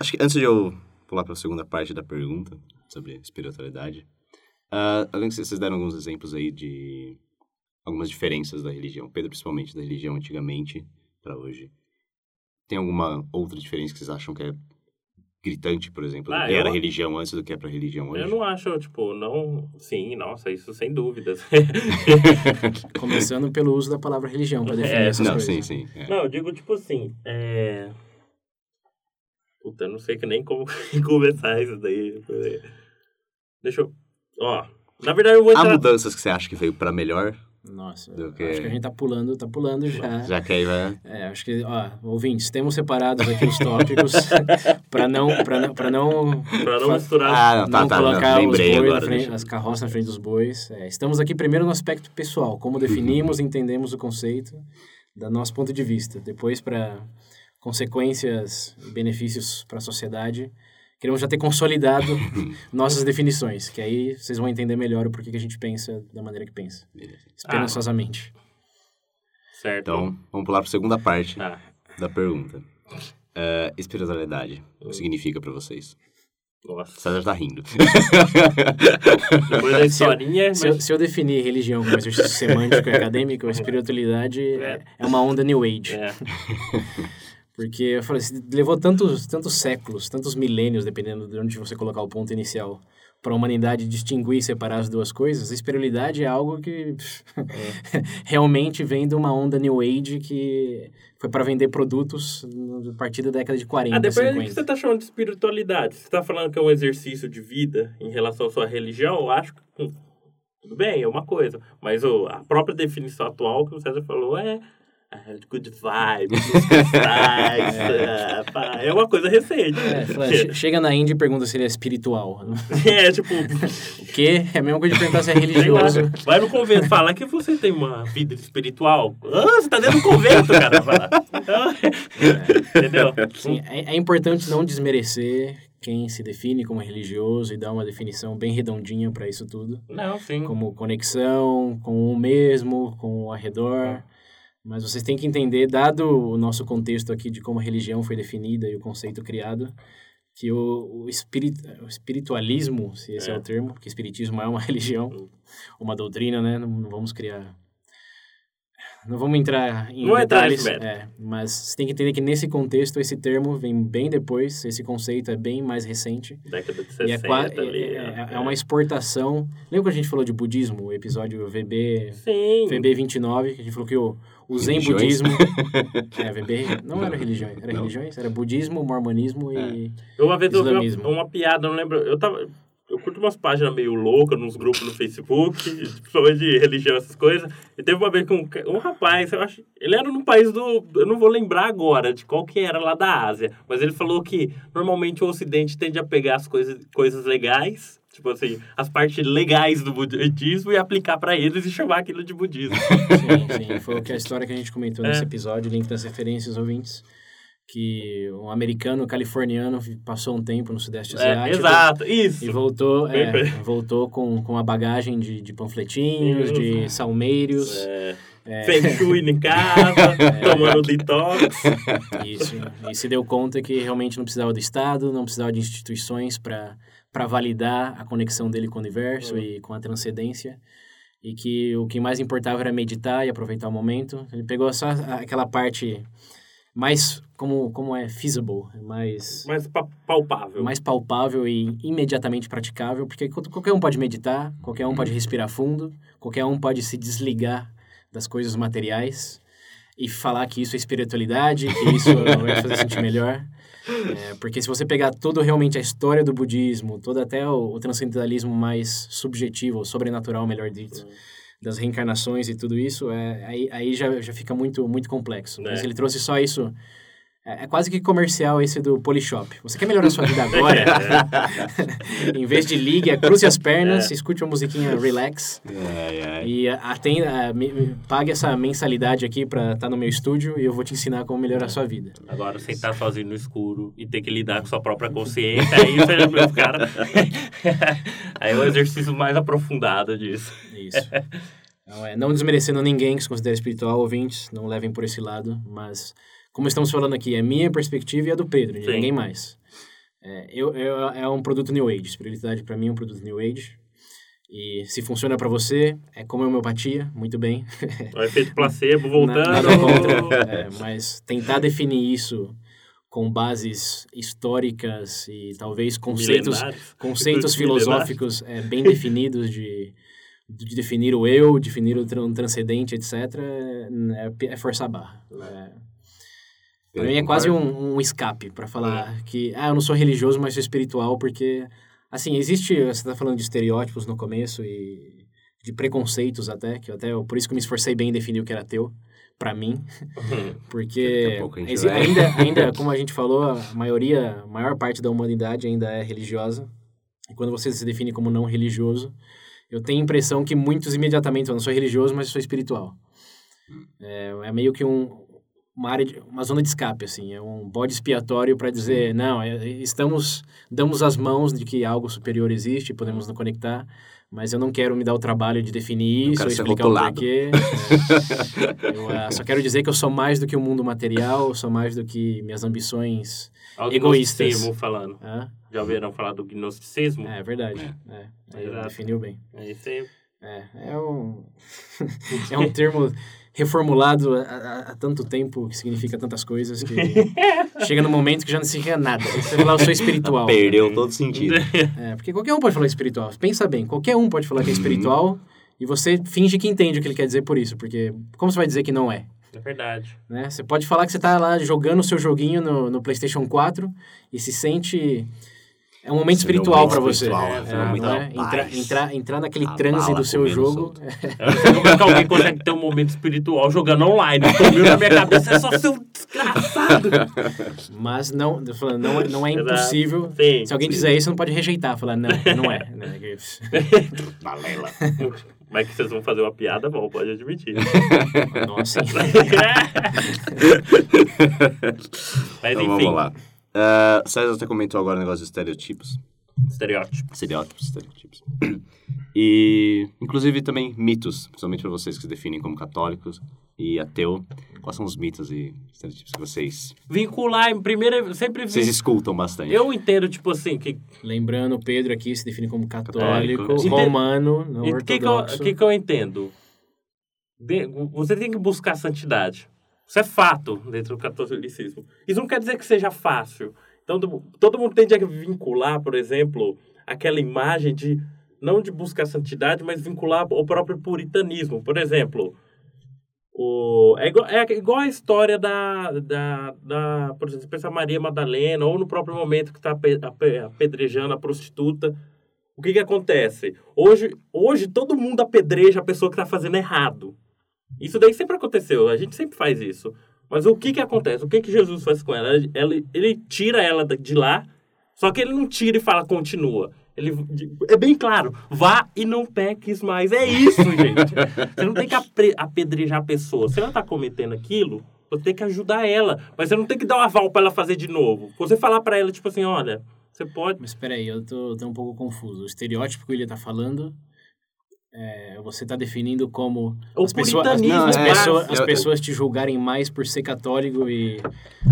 acho que antes de eu pular para a segunda parte da pergunta sobre espiritualidade, ah, além que vocês deram alguns exemplos aí de algumas diferenças da religião, Pedro principalmente da religião antigamente para hoje. Tem alguma outra diferença que vocês acham que é gritante, por exemplo, do Ah, que era eu- religião antes do que é para religião hoje? Eu não acho, tipo, não. Sim, nossa, isso sem dúvidas. Começando pelo uso da palavra religião para definir É, essas Não, coisas. sim, sim. é. Não, eu digo tipo assim, é. Puta, eu não sei que nem como começar isso daí. Deixa eu. Ó. Na verdade, eu vou Há entrar. mudanças que você acha que veio para melhor? Nossa, Do acho que- que a gente tá pulando, tá pulando já. Já que aí vai... É, acho que, ó, ouvintes, temos separados aqui os tópicos para não, para não, pra não, Pra não misturar. Ah, não, tá, não tá. colocar não, os bois na agora. frente, deixa- as carroças na frente dos bois. É, estamos aqui primeiro no aspecto pessoal, como definimos e entendemos o conceito, do nosso ponto de vista. Depois, para consequências e benefícios para a sociedade, queremos já ter consolidado nossas definições, que aí vocês vão entender melhor o porquê que a gente pensa da maneira que pensa, esperançosamente. Certo. Então, vamos pular para a segunda parte Ah, da pergunta. É, espiritualidade, o que significa para vocês? nossa. César tá rindo. Depois da historinha. Se eu, mas- se eu definir religião como exercício semântico e acadêmico, a espiritualidade é, é uma onda New Age. É. Porque eu falei, levou tantos, tantos séculos, tantos milênios, dependendo de onde você colocar o ponto inicial, para a humanidade distinguir e separar as duas coisas, a espiritualidade é algo que realmente vem de uma onda New Age que foi para vender produtos a partir da década de 40, Ah, depende do que 50. você tá chamando de espiritualidade. Você tá falando que é um exercício de vida em relação à sua religião, eu acho que. hum, tudo bem, é uma coisa. Mas a própria definição atual que o César falou é. Good vibes, cristais, ah, é uma coisa recente. É, chega na Índia e pergunta se ele é espiritual. É, tipo, O quê? É a mesma coisa de perguntar se é religioso. vai no convento, fala que você tem uma vida espiritual. Ah, você tá dentro do convento, cara. Então, Entendeu? Sim, é, é importante não desmerecer quem se define como religioso e dar uma definição bem redondinha para isso tudo, Não, sim. como conexão com o mesmo, com o arredor. Mas vocês têm que entender, dado o nosso contexto aqui de como a religião foi definida e o conceito criado, que o, o, espirit, o espiritualismo, se esse é. É. o termo, porque espiritismo é uma religião, uma doutrina, né? Não, não vamos criar não vamos entrar em Não entrar detalhes, mérito. é, mas você tem que entender que nesse contexto esse termo vem bem depois, esse conceito é bem mais recente. Década de E é, 60 qua- ali. é, é- é uma exportação. Lembra que a gente falou de budismo, o episódio VB, Sim. VB 29, que a gente falou que o, o Zen Religiões. budismo. é, VB. Não era religiões, era Não. religiões? Era budismo, mormonismo e. Eu uma vez eu vi Islamismo. uma, uma piada, não lembro. Eu tava. Eu curto umas páginas meio loucas nos grupos no Facebook, principalmente de religião, essas coisas. E teve uma vez que um, um rapaz, eu acho. Ele era num país do. Eu não vou lembrar agora de qual que era lá da Ásia. Mas ele falou que normalmente o Ocidente tende a pegar as coisas, coisas legais, tipo assim, as partes legais do budismo e aplicar pra eles e chamar aquilo de budismo. Sim, sim. Foi o que a história que a gente comentou É. nesse episódio, link das referências ouvintes. Que um americano californiano passou um tempo no Sudeste É, Asiático. exato, isso. E voltou, é, voltou com, com a bagagem de, de panfletinhos, de salmeiros. É, Feng Shui em casa, tomando detox. Isso. E se deu conta que realmente não precisava do Estado, não precisava de instituições para validar a conexão dele com o universo Uhum. e com a transcendência. E que o que mais importava era meditar e aproveitar o momento. Ele pegou só aquela parte mais, como, como é feasible, mais, mais pa- palpável. mais palpável e imediatamente praticável, porque qual- qualquer um pode meditar, qualquer um pode respirar fundo, qualquer um pode se desligar das coisas materiais e falar que isso é espiritualidade, que isso vai fazer sentir melhor. É, porque se você pegar toda realmente a história do budismo, todo até o, o transcendentalismo mais subjetivo, ou sobrenatural, melhor dito, das reencarnações e tudo isso, é, aí, aí já, já fica muito, muito complexo. Mas É. ele trouxe só isso É, é quase que comercial esse do Polishop. Você quer melhorar sua vida agora? em vez de ligue, cruze as pernas, escute uma musiquinha relax. É, é. E atenda, pague essa mensalidade aqui pra estar no meu estúdio e eu vou te ensinar como melhorar a sua vida. Agora, sentar sozinho no escuro e ter que lidar com sua própria consciência, aí você é meu cara. aí é o exercício mais aprofundado disso. Isso. Então, é, não desmerecendo ninguém que se considera espiritual, ouvintes, não levem por esse lado, mas como estamos falando aqui, é minha perspectiva e a do Pedro, de ninguém mais. É, eu, eu- é um produto New Age, espiritualidade para mim é um produto New Age. E se funciona para você, é como a homeopatia, muito bem. O efeito placebo voltando. Nada contra, é, mas tentar definir isso com bases históricas e talvez conceitos, conceitos filosóficos é, bem definidos de, de definir o eu, definir o tran- transcendente, etc., é, é forçar a barra. É, pra mim é quase um, um escape para falar que, ah, eu não sou religioso, mas sou espiritual, porque, assim, existe, você tá falando de estereótipos no começo e de preconceitos até, que eu até, por isso que eu me esforcei bem em definir o que era ateu, para mim, Daqui porque exi- ainda, ainda, como a gente falou, a maioria, a maior parte da humanidade ainda é religiosa. E quando você se define como não religioso, eu tenho a impressão que muitos imediatamente falam, não sou religioso, mas sou espiritual. É, é meio que um, uma área, de, uma zona de escape, assim, é um bode expiatório para dizer, não, é- estamos, damos as mãos de que algo superior existe, podemos nos conectar, mas eu não quero me dar o trabalho de definir isso, ou explicar o porquê. É, eu ah, só quero dizer que eu sou mais do que o mundo material, sou mais do que minhas ambições. Olha o Egoístas. falando. Hã? Já ouviram falar do gnosticismo? É, é verdade. É. Exato. definiu bem. É isso aí. É, é um, é um termo reformulado há, há- tanto tempo, que significa tantas coisas, que chega no momento que já não significa nada. Você fala, eu sou espiritual. Perdeu todo sentido. É, porque qualquer um pode falar espiritual. Pensa bem, qualquer um pode falar que é espiritual e você finge que entende o que ele quer dizer por isso, porque como você vai dizer que não é? É verdade. né? Você pode falar que você está lá jogando o seu joguinho no, no PlayStation 4 e se sente... É um momento um espiritual para você. espiritual, É, é, não muita é? Entrar, entrar, entrar naquele A transe do seu jogo. solto. Eu não é que alguém consegue ter um momento espiritual jogando online. Sumiu na minha cabeça, é só seu desgraçado. Mas não, falando, não, é- não é impossível. Sim. Se alguém dizer isso, você não pode rejeitar. Falar, não, não é. né? Balela. Mas que vocês vão fazer uma piada, bom, pode admitir. Nossa, Mas Então enfim, vamos lá. Ah, César até comentou agora o negócio de estereotipos. estereótipo. Estereótipos, estereotipos. E, inclusive, também mitos, principalmente para vocês que se definem como católicos e ateu. Quais são os mitos e estereotipos que vocês, Vincular, em primeiro, sempre vocês escutam bastante? Eu entendo, tipo assim, que lembrando, Pedro aqui se define como católico, Católico. romano, não E o que, que, eu, ortodoxo. que, que eu entendo? De- você tem que buscar santidade. Isso é fato dentro do catolicismo. Isso não quer dizer que seja fácil. Então, do- todo mundo tende a vincular, por exemplo, aquela imagem de, não de buscar santidade, mas vincular o próprio puritanismo. Por exemplo, o, é, igual, é igual a história da, da, da, por exemplo, pensa Maria Madalena, ou no próprio momento que está apedrejando a prostituta. O que que acontece? Hoje, hoje todo mundo apedreja a pessoa que está fazendo errado. Isso daí sempre aconteceu, a gente sempre faz isso. Mas o que que acontece? O que que Jesus faz com ela? Ele, ele tira ela de lá, só que ele não tira e fala continua. Ele é bem claro, vá e não peques mais. É isso, gente. Você não tem que apedrejar a pessoa. Se ela está cometendo aquilo, você tem que ajudar ela, mas você não tem que dar um aval para ela fazer de novo. Você falar para ela tipo assim, olha, você pode Mas peraí, eu tô, tô um pouco confuso. O estereótipo que ele tá falando, é, você tá definindo como O as, pessoas, as, puritanismo, as é, pessoas, eu- as eu- pessoas te julgarem mais por ser católico e...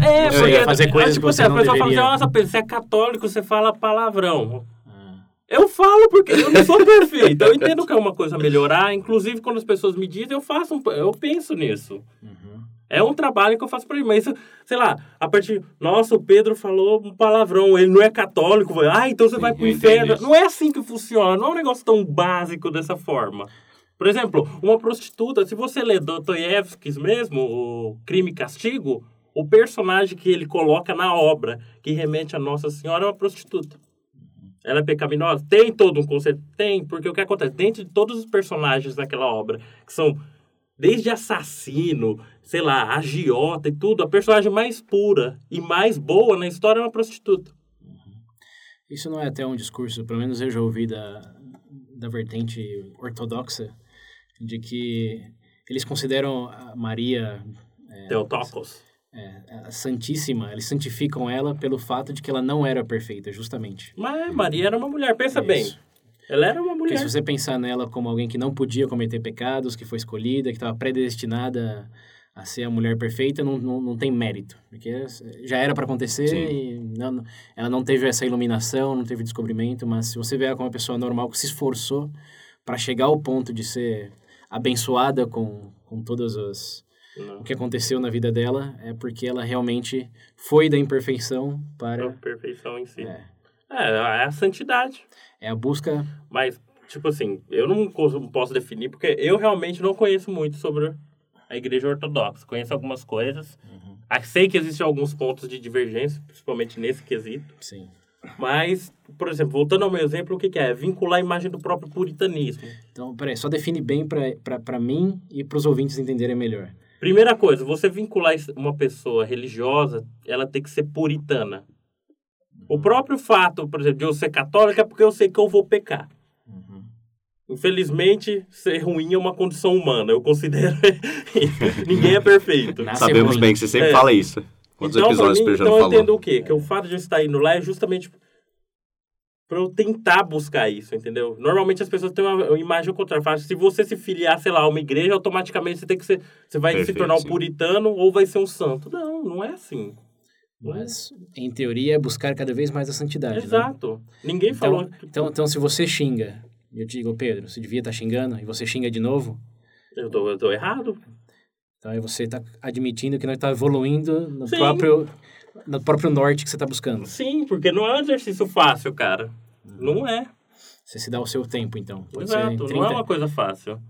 É, Você porque fazer coisas tipo que você assim, não a pessoa deveria. fala assim, nossa, você é católico, você fala palavrão. Ah, Eu falo porque eu não sou perfeito. Eu entendo que é uma coisa a melhorar. Inclusive, quando as pessoas me dizem, eu faço, um- eu penso nisso. uhum. É um trabalho que eu faço pra mim. Mas, sei lá, a partir. Nossa, o Pedro falou um palavrão, ele não é católico. vai- Ah, então você vai pro inferno. Não é assim que funciona. Não é um negócio tão básico dessa forma. Por exemplo, uma prostituta, se você lê Dostoiévski mesmo, o Crime e Castigo, o personagem que ele coloca na obra, que remete a Nossa Senhora, é uma prostituta. Ela é pecaminosa? Tem todo um conceito? Tem, porque o que acontece? Dentro de todos os personagens daquela obra, que são desde assassino, sei lá, agiota e tudo, a personagem mais pura e mais boa na história é uma prostituta. Isso não é até um discurso, pelo menos eu já ouvi da, da vertente ortodoxa, de que eles consideram a Maria Teotocos. é, Santíssima, eles santificam ela pelo fato de que ela não era perfeita, justamente. Mas Maria era uma mulher, pensa bem. Ela era uma Porque mulher. se você pensar nela como alguém que não podia cometer pecados, que foi escolhida, que estava predestinada a ser a mulher perfeita, não, não, não tem mérito. Porque já era para acontecer Sim. e não, ela não teve essa iluminação, não teve descobrimento, mas se você vê ela como uma pessoa normal que se esforçou para chegar ao ponto de ser abençoada com, com todas as Não. o que aconteceu na vida dela, é porque ela realmente foi da imperfeição A para perfeição em si. É. é, é a santidade. é a busca Mas, tipo assim, eu não posso definir, porque eu realmente não conheço muito sobre a igreja ortodoxa. Conheço algumas coisas. Ah, Sei que existem alguns pontos de divergência, principalmente nesse quesito. sim. Mas, por exemplo, voltando ao meu exemplo, o que, que é? Vincular a imagem do próprio puritanismo. Então, peraí, só define bem para mim e para os ouvintes entenderem melhor. Primeira coisa, você vincular uma pessoa religiosa, ela tem que ser puritana. O próprio fato, por exemplo, de eu ser católica é porque eu sei que eu vou pecar. Infelizmente, ser ruim é uma condição humana. Eu considero. Ninguém é perfeito. Sabemos ruim. bem que você sempre É. fala isso. Quantos então, episódios mim, então eu falou? entendo o quê? Que o fato de eu estar indo lá é justamente para eu tentar buscar isso, entendeu? Normalmente as pessoas têm uma, imagem contrária. Falam, se você se filiar, sei lá, a uma igreja, automaticamente você tem que ser, você vai se Perfeito, tornar um sim. puritano ou vai ser um santo. Não, não é assim. Mas, em teoria, é buscar cada vez mais a santidade. né? Exato. Ninguém falou. Então, então, então, se você xinga, eu digo, Pedro, você devia estar xingando, e você xinga de novo, Eu tô, eu tô errado. então aí você está admitindo que não está evoluindo no Sim. próprio, no próprio norte que você está buscando. Sim, porque não é um exercício fácil, cara. Não é. Você se dá o seu tempo, então. Pode Exato. 30... Não é uma coisa fácil.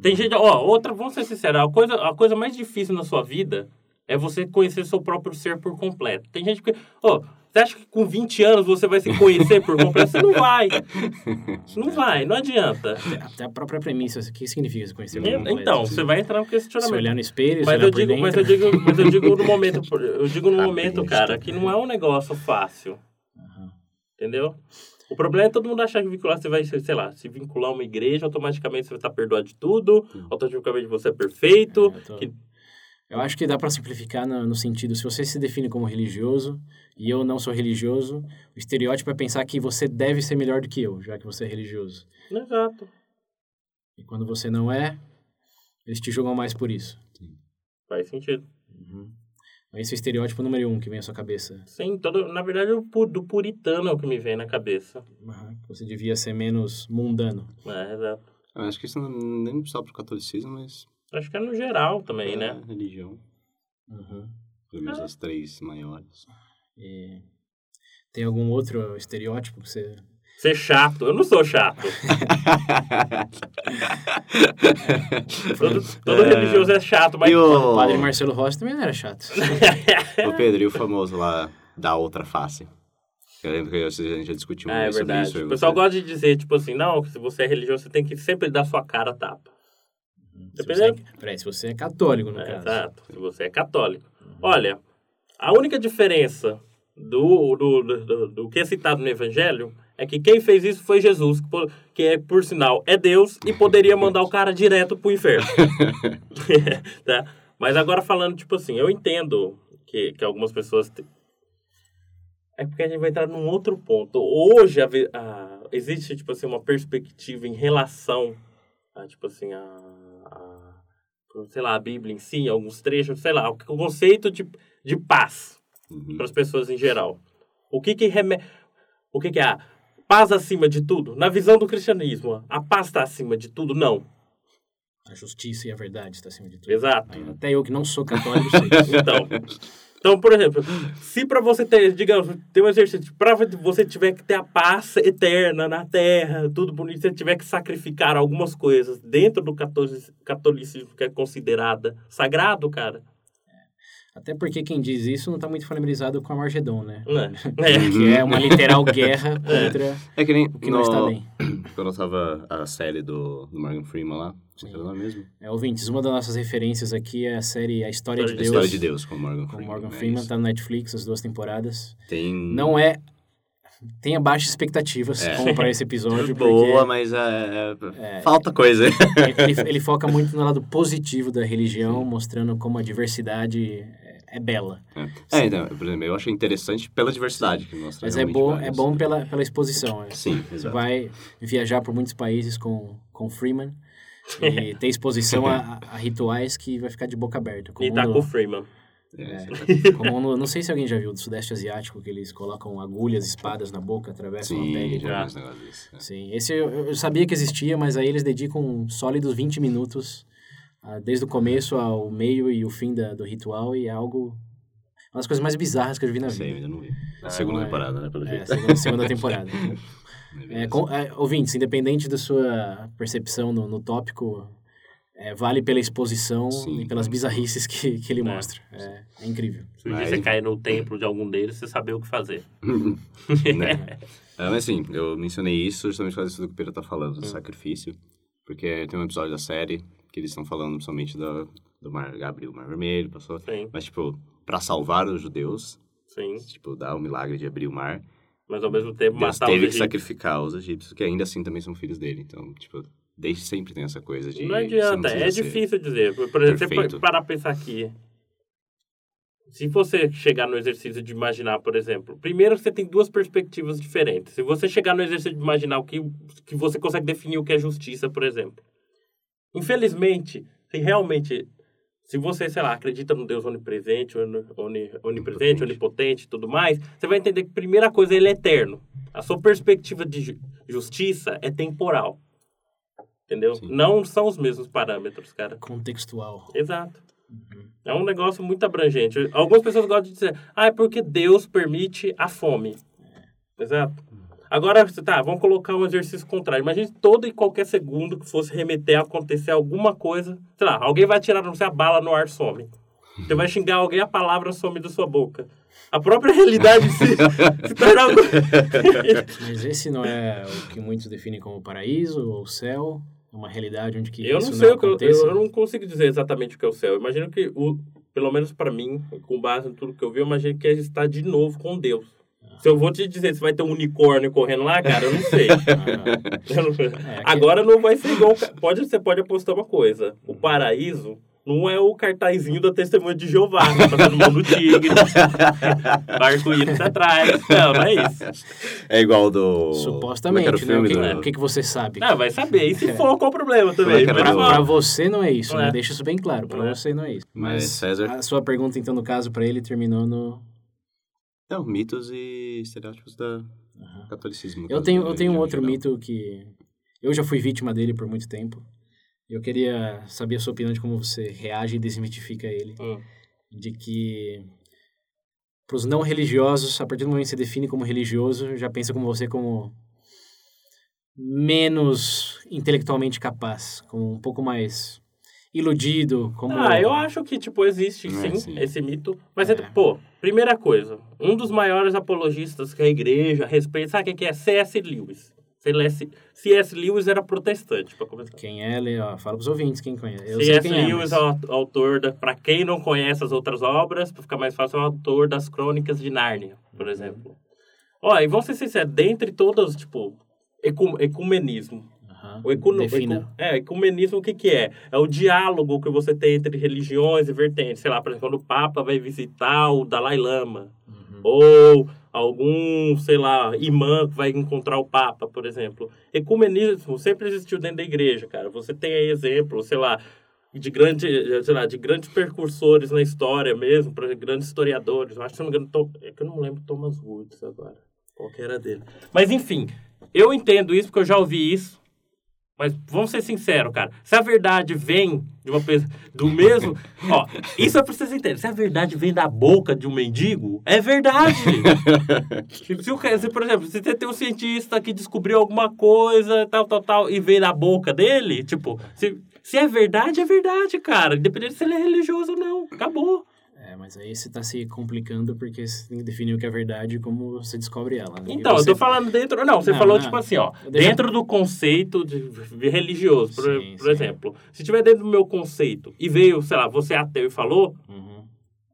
Tem gente. Ó, outra, vamos ser sinceros, a coisa, a coisa mais difícil na sua vida é você conhecer seu próprio ser por completo. Tem gente que. Ó, você acha que com 20 anos você vai se conhecer por completo? Você não vai. Não vai, não adianta. Até a própria premissa, o que significa se conhecer por E- completo? Então, você vai entrar no Se questionamento. olhar no espelho, se Mas olhar eu, digo, mas, eu digo, mas eu digo no momento, eu digo no Tá momento, cara, que não é um negócio fácil. Aham. Entendeu? O problema é todo mundo achar que vincular, você vai, sei lá, se vincular a uma igreja, automaticamente você vai estar perdoado de tudo, automaticamente você é perfeito. É, tô- que- Eu acho que dá para simplificar no, no sentido, se você se define como religioso e eu não sou religioso, o estereótipo é pensar que você deve ser melhor do que eu, já que você é religioso. Exato. E quando você não é, eles te julgam mais por isso. Faz sentido. Esse é o estereótipo número um que vem à sua cabeça. Sim, todo, na verdade, o pu- do puritano é o que me vem na cabeça. Que Você devia ser menos mundano. É, exato. Eu acho que isso não, nem só pro catolicismo, mas Acho que é no geral também, pra né? religião. Uhum. Pelo menos as três maiores. E tem algum outro estereótipo que você... Ser chato. Eu não sou chato. todo todo religioso é chato, mas... E o... O padre Marcelo Rossi também não era chato. Ô Pedro, e o famoso lá da outra face? Eu lembro que a gente já discutiu Ah, é sobre verdade. isso. O pessoal você. gosta de dizer, tipo assim, não, se você é religioso, você tem que sempre dar sua cara a tapa. Se você é, Dependendo. peraí, se você é católico, no É, caso. exato, se você é católico. Olha, a única diferença do, do, do, do- que é citado no Evangelho é que quem fez isso foi Jesus, que, por- que é, por sinal, é Deus e poderia mandar o cara direto pro inferno. tá? Mas agora falando, tipo assim, eu entendo que, que algumas pessoas... te- É porque a gente vai entrar num outro ponto. Hoje a a- existe, tipo assim, uma perspectiva em relação a, tipo assim, a sei lá, a Bíblia em si, alguns trechos, sei lá, o conceito de, de paz Uhum. para as pessoas em geral. O que que reme... o que que é a paz acima de tudo? Na visão do cristianismo, a paz está acima de tudo? Não. A justiça e a verdade está acima de tudo. Exato. Até eu que não sou católico sei. Então, então, por exemplo, se para você ter, digamos, ter um exercício, para você tiver que ter a paz eterna na terra, tudo bonito, você tiver que sacrificar algumas coisas dentro do catolici- catolicismo que é considerada sagrado, cara. Até porque quem diz isso não está muito familiarizado com a Margedon, né? É. É. Que é uma literal guerra contra É que nem o que não no- está bem. quando eu tava a série do, do Morgan Freeman lá, você era lá mesmo? É, ouvintes, uma das nossas referências aqui é a série A História de A Deus. História de Deus com o Morgan Com Freeman. Morgan né? Freeman, tá no Netflix, as duas temporadas. Tem... Não é... Tenha baixas expectativas É. como para esse episódio, Boa, mas é, é- falta coisa. ele, ele foca muito no lado positivo da religião, mostrando como a diversidade é, é bela. É, então, por exemplo, eu achei interessante pela diversidade que mostra. Mas é bom, é bom pela, pela exposição. né? Sim, Você exato. vai viajar por muitos países com, com Freeman e ter exposição a, a rituais que vai ficar de boca aberta. Como E tá no- com o Freeman. É, como no- não sei se alguém já viu do Sudeste Asiático, que eles colocam agulhas, espadas na boca, atravessam a Sim, pele. já já. vi esse negócio desse. é. Sim, esse eu, eu sabia que existia, mas aí eles dedicam sólidos 20 minutos, ah, desde o começo ao meio e o fim da, do ritual, e é algo... Uma das coisas mais bizarras que eu já vi na vida. ainda não vi. segunda é- temporada, né, pelo É, jeito. segunda, segunda temporada. É, Beleza. com, é, ouvintes, independente da sua percepção no, no tópico, é, vale pela exposição Sim, e pelas bizarrices que, que ele É. mostra. É, é incrível. Se Mas- você cair no templo de algum deles, você saber o que fazer. né? É, mas assim, eu mencionei isso justamente por causa disso do que o Pedro tá falando, Hum. do sacrifício. Porque tem um episódio da série que eles estão falando principalmente do, do mar, abriu o mar vermelho, passou. Sim, Mas, tipo, pra salvar os judeus, sim. tipo, dar o milagre de abrir o mar, Mas ao mesmo tempo Deus matar teve os que egípcios. sacrificar os egípcios, que ainda assim também são filhos dele. Então, tipo, desde sempre tem essa coisa de... Não adianta, precisa é difícil dizer. Por exemplo, você Perfeito. pa- parar pra pensar aqui. Se você chegar no exercício de imaginar, por exemplo, primeiro você tem duas perspectivas diferentes. Se você chegar no exercício de imaginar o que, que você consegue definir o que é justiça, por exemplo. Infelizmente, se realmente, se você, sei lá, acredita no Deus onipresente, oni, oni- onipresente, onipotente e tudo mais, você vai entender que, primeira coisa, ele é eterno. A sua perspectiva de ju- justiça é temporal. Entendeu? Sim. Não são os mesmos parâmetros, cara. Contextual. Exato. É um negócio muito abrangente. Algumas pessoas gostam de dizer, ah, é porque Deus permite a fome. Exato. Agora, tá, vamos colocar um exercício contrário. Imagine todo e qualquer segundo que fosse remeter a acontecer alguma coisa. Sei lá, alguém vai tirar não sei, a bala no ar, some. Você vai xingar alguém, a palavra some da sua boca. A própria realidade se, se torna. Mas esse não é o que muitos definem como paraíso ou céu? É uma realidade onde que Eu isso não sei o que eu, eu, eu não consigo dizer exatamente o que é o céu. Eu imagino que, o, pelo menos para mim, com base em tudo que eu vi, eu imagino que é estar de novo com Deus. Se eu vou te dizer se vai ter um unicórnio correndo lá, cara, eu não sei. Ah, Eu não- É, Agora não vai ser igual. Pode, você pode apostar uma coisa. O paraíso não é o cartazinho da testemunha de Jeová, que tá todo mundo tigre, arco-íris atrás. Não, não é isso. É igual do... supostamente, é que né? O que, filme o do... que, que você sabe? Não, vai saber. E se for, qual o problema é também? do- Pra, pra fala. você não é isso, né? É. Deixa isso bem claro. Pra É. você não é isso. Mas Mas César- a sua pergunta, então, no caso, pra ele, terminou no... Não, mitos e estereótipos da catolicismo. no Eu tenho, eu tenho um outro geral. mito que... Eu já fui vítima dele por muito tempo. Eu queria saber a sua opinião de como você reage e desmitifica ele. Hum. De que... Para os não religiosos, a partir do momento que você define como religioso, já pensa como você como menos intelectualmente capaz, como um pouco mais iludido, como Ah, eu acho que, tipo, existe É, sim, sim. esse mito. Mas, É. é. pô, primeira coisa, um dos maiores apologistas que a igreja respeita, sabe quem que é? C.S. Lewis. C.S. Lewis era protestante, pra começar. Quem é, Lê, ó, fala pros ouvintes quem conhece. C.S. é, Lewis mas... é o autor, da, pra quem não conhece as outras obras, pra ficar mais fácil, é o autor das Crônicas de Nárnia, por Uhum. exemplo. Ó, e vamos ser sinceros, dentre todas, tipo, ecu- ecumenismo, O ecuno, Defina. é, ecumenismo o que que é? É o diálogo que você tem entre religiões e vertentes. Sei lá, por exemplo, quando o Papa vai visitar o Dalai Lama. Uhum. Ou algum, sei lá, imã que vai encontrar o Papa, por exemplo. Ecumenismo sempre existiu dentro da igreja, cara. Você tem aí exemplos, sei lá, de, grande, sei lá, de grandes percursores na história mesmo, exemplo, grandes historiadores. Eu acho que, se não me engano, Tom- é que eu não lembro Thomas Woods agora. Qual que era dele. Mas, enfim, eu entendo isso porque eu já ouvi isso. Mas vamos ser sinceros, cara. Se a verdade vem de uma pessoa do mesmo. Ó, isso é pra vocês entenderem. Se a verdade vem da boca de um mendigo, é verdade. se, o se, por exemplo, se você tem um cientista que descobriu alguma coisa, tal, tal, tal, e vem da boca dele, tipo, se, se é verdade, é verdade, cara. Independente se ele é religioso ou não. Acabou. É, mas aí você está se complicando porque você tem que definir o que é verdade e como você descobre ela. Né? Então, você... eu tô falando dentro... Não, você Não, falou não. tipo assim, ó. Deixa- Dentro do conceito de, religioso, por, Sim, por sim. exemplo. Se tiver dentro do meu conceito e veio, sei lá, você é ateu e falou, Uhum.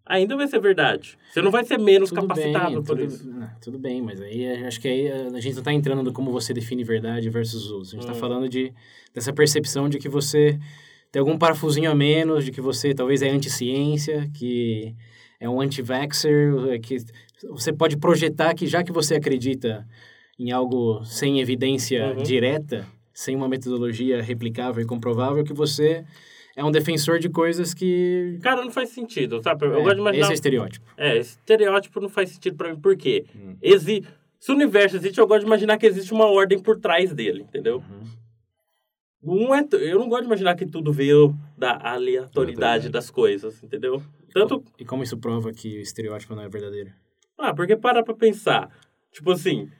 ainda vai ser verdade. Você não vai ser menos Tudo capacitado bem, por tudo, isso. não, tudo bem, mas aí eh, acho que aí eh, a gente não está entrando no como você define verdade versus os outros. A gente está Hum. falando de, dessa percepção de que você tem algum parafusinho a menos, de que você talvez é anti-ciência, que é um anti-vaxxer, eh, que você pode projetar que já que você acredita em algo sem evidência Uhum. direta, sem uma metodologia replicável e comprovável, que você é um defensor de coisas que... Cara, não faz sentido, sabe? Eu é, gosto de imaginar... Esse é estereótipo. É, esse estereótipo não faz sentido pra mim. Por quê? Hum. Exi... Se o universo existe, eu gosto de imaginar que existe uma ordem por trás dele, entendeu? Uhum. Não é eu não gosto de imaginar que tudo veio da aleatoriedade das coisas, entendeu? Tanto... E como isso prova que o estereótipo não é verdadeiro? Ah, porque para pra pensar. Tipo assim,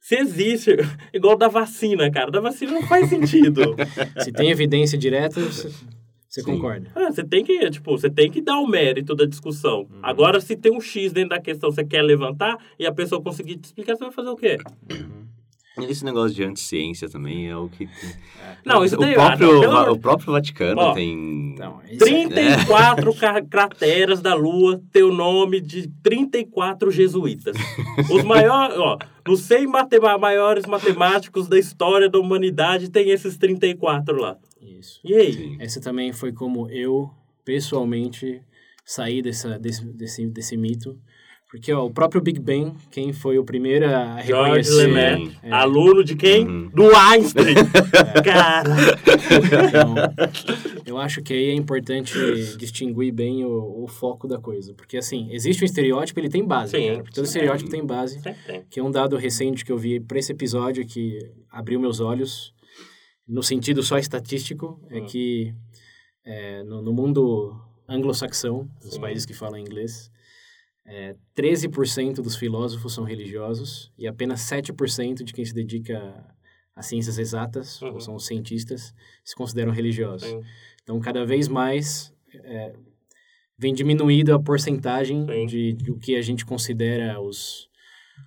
se existe... Igual da vacina, cara. Da vacina não faz sentido. Se tem evidência direta, você, Sim. concorda. Ah, você tem que, tipo, você tem que dar o mérito da discussão. Uhum. Agora, se tem um X dentro da questão, você quer levantar e a pessoa conseguir te explicar, você vai fazer o quê? E Esse negócio de anticiência também é o que... Não, isso o, daí... próprio, ah, não, o próprio Vaticano Ó, tem... Isso é- 34 ca- crateras da Lua tem o nome de 34 jesuítas. Os maiores, ó, nos 100 matema- maiores matemáticos da história da humanidade tem esses 34 lá. Isso. E aí? Sim. Essa também foi como eu, pessoalmente, saí dessa, desse, desse, desse mito. Porque ó, o próprio Big Bang, quem foi o primeiro a George reconhecer... Lemaitre, É. aluno de quem? Uhum. Do Einstein. Cara, Então, eu acho que aí é importante distinguir bem o, o foco da coisa. Porque, assim, existe um estereótipo, ele tem base. Sim. cara. Todo estereótipo tem base. sempre tem. que é um dado recente que eu vi para esse episódio que abriu meus olhos, no sentido só estatístico, é Hum. que é, no, no mundo anglo-saxão, os Sim. países que falam inglês, é, 13% dos filósofos são religiosos e apenas 7% de quem se dedica a ciências exatas, Uhum. ou são os cientistas, se consideram religiosos. Sim. Então, cada vez mais é, vem diminuída a porcentagem Sim. de, do que a gente considera os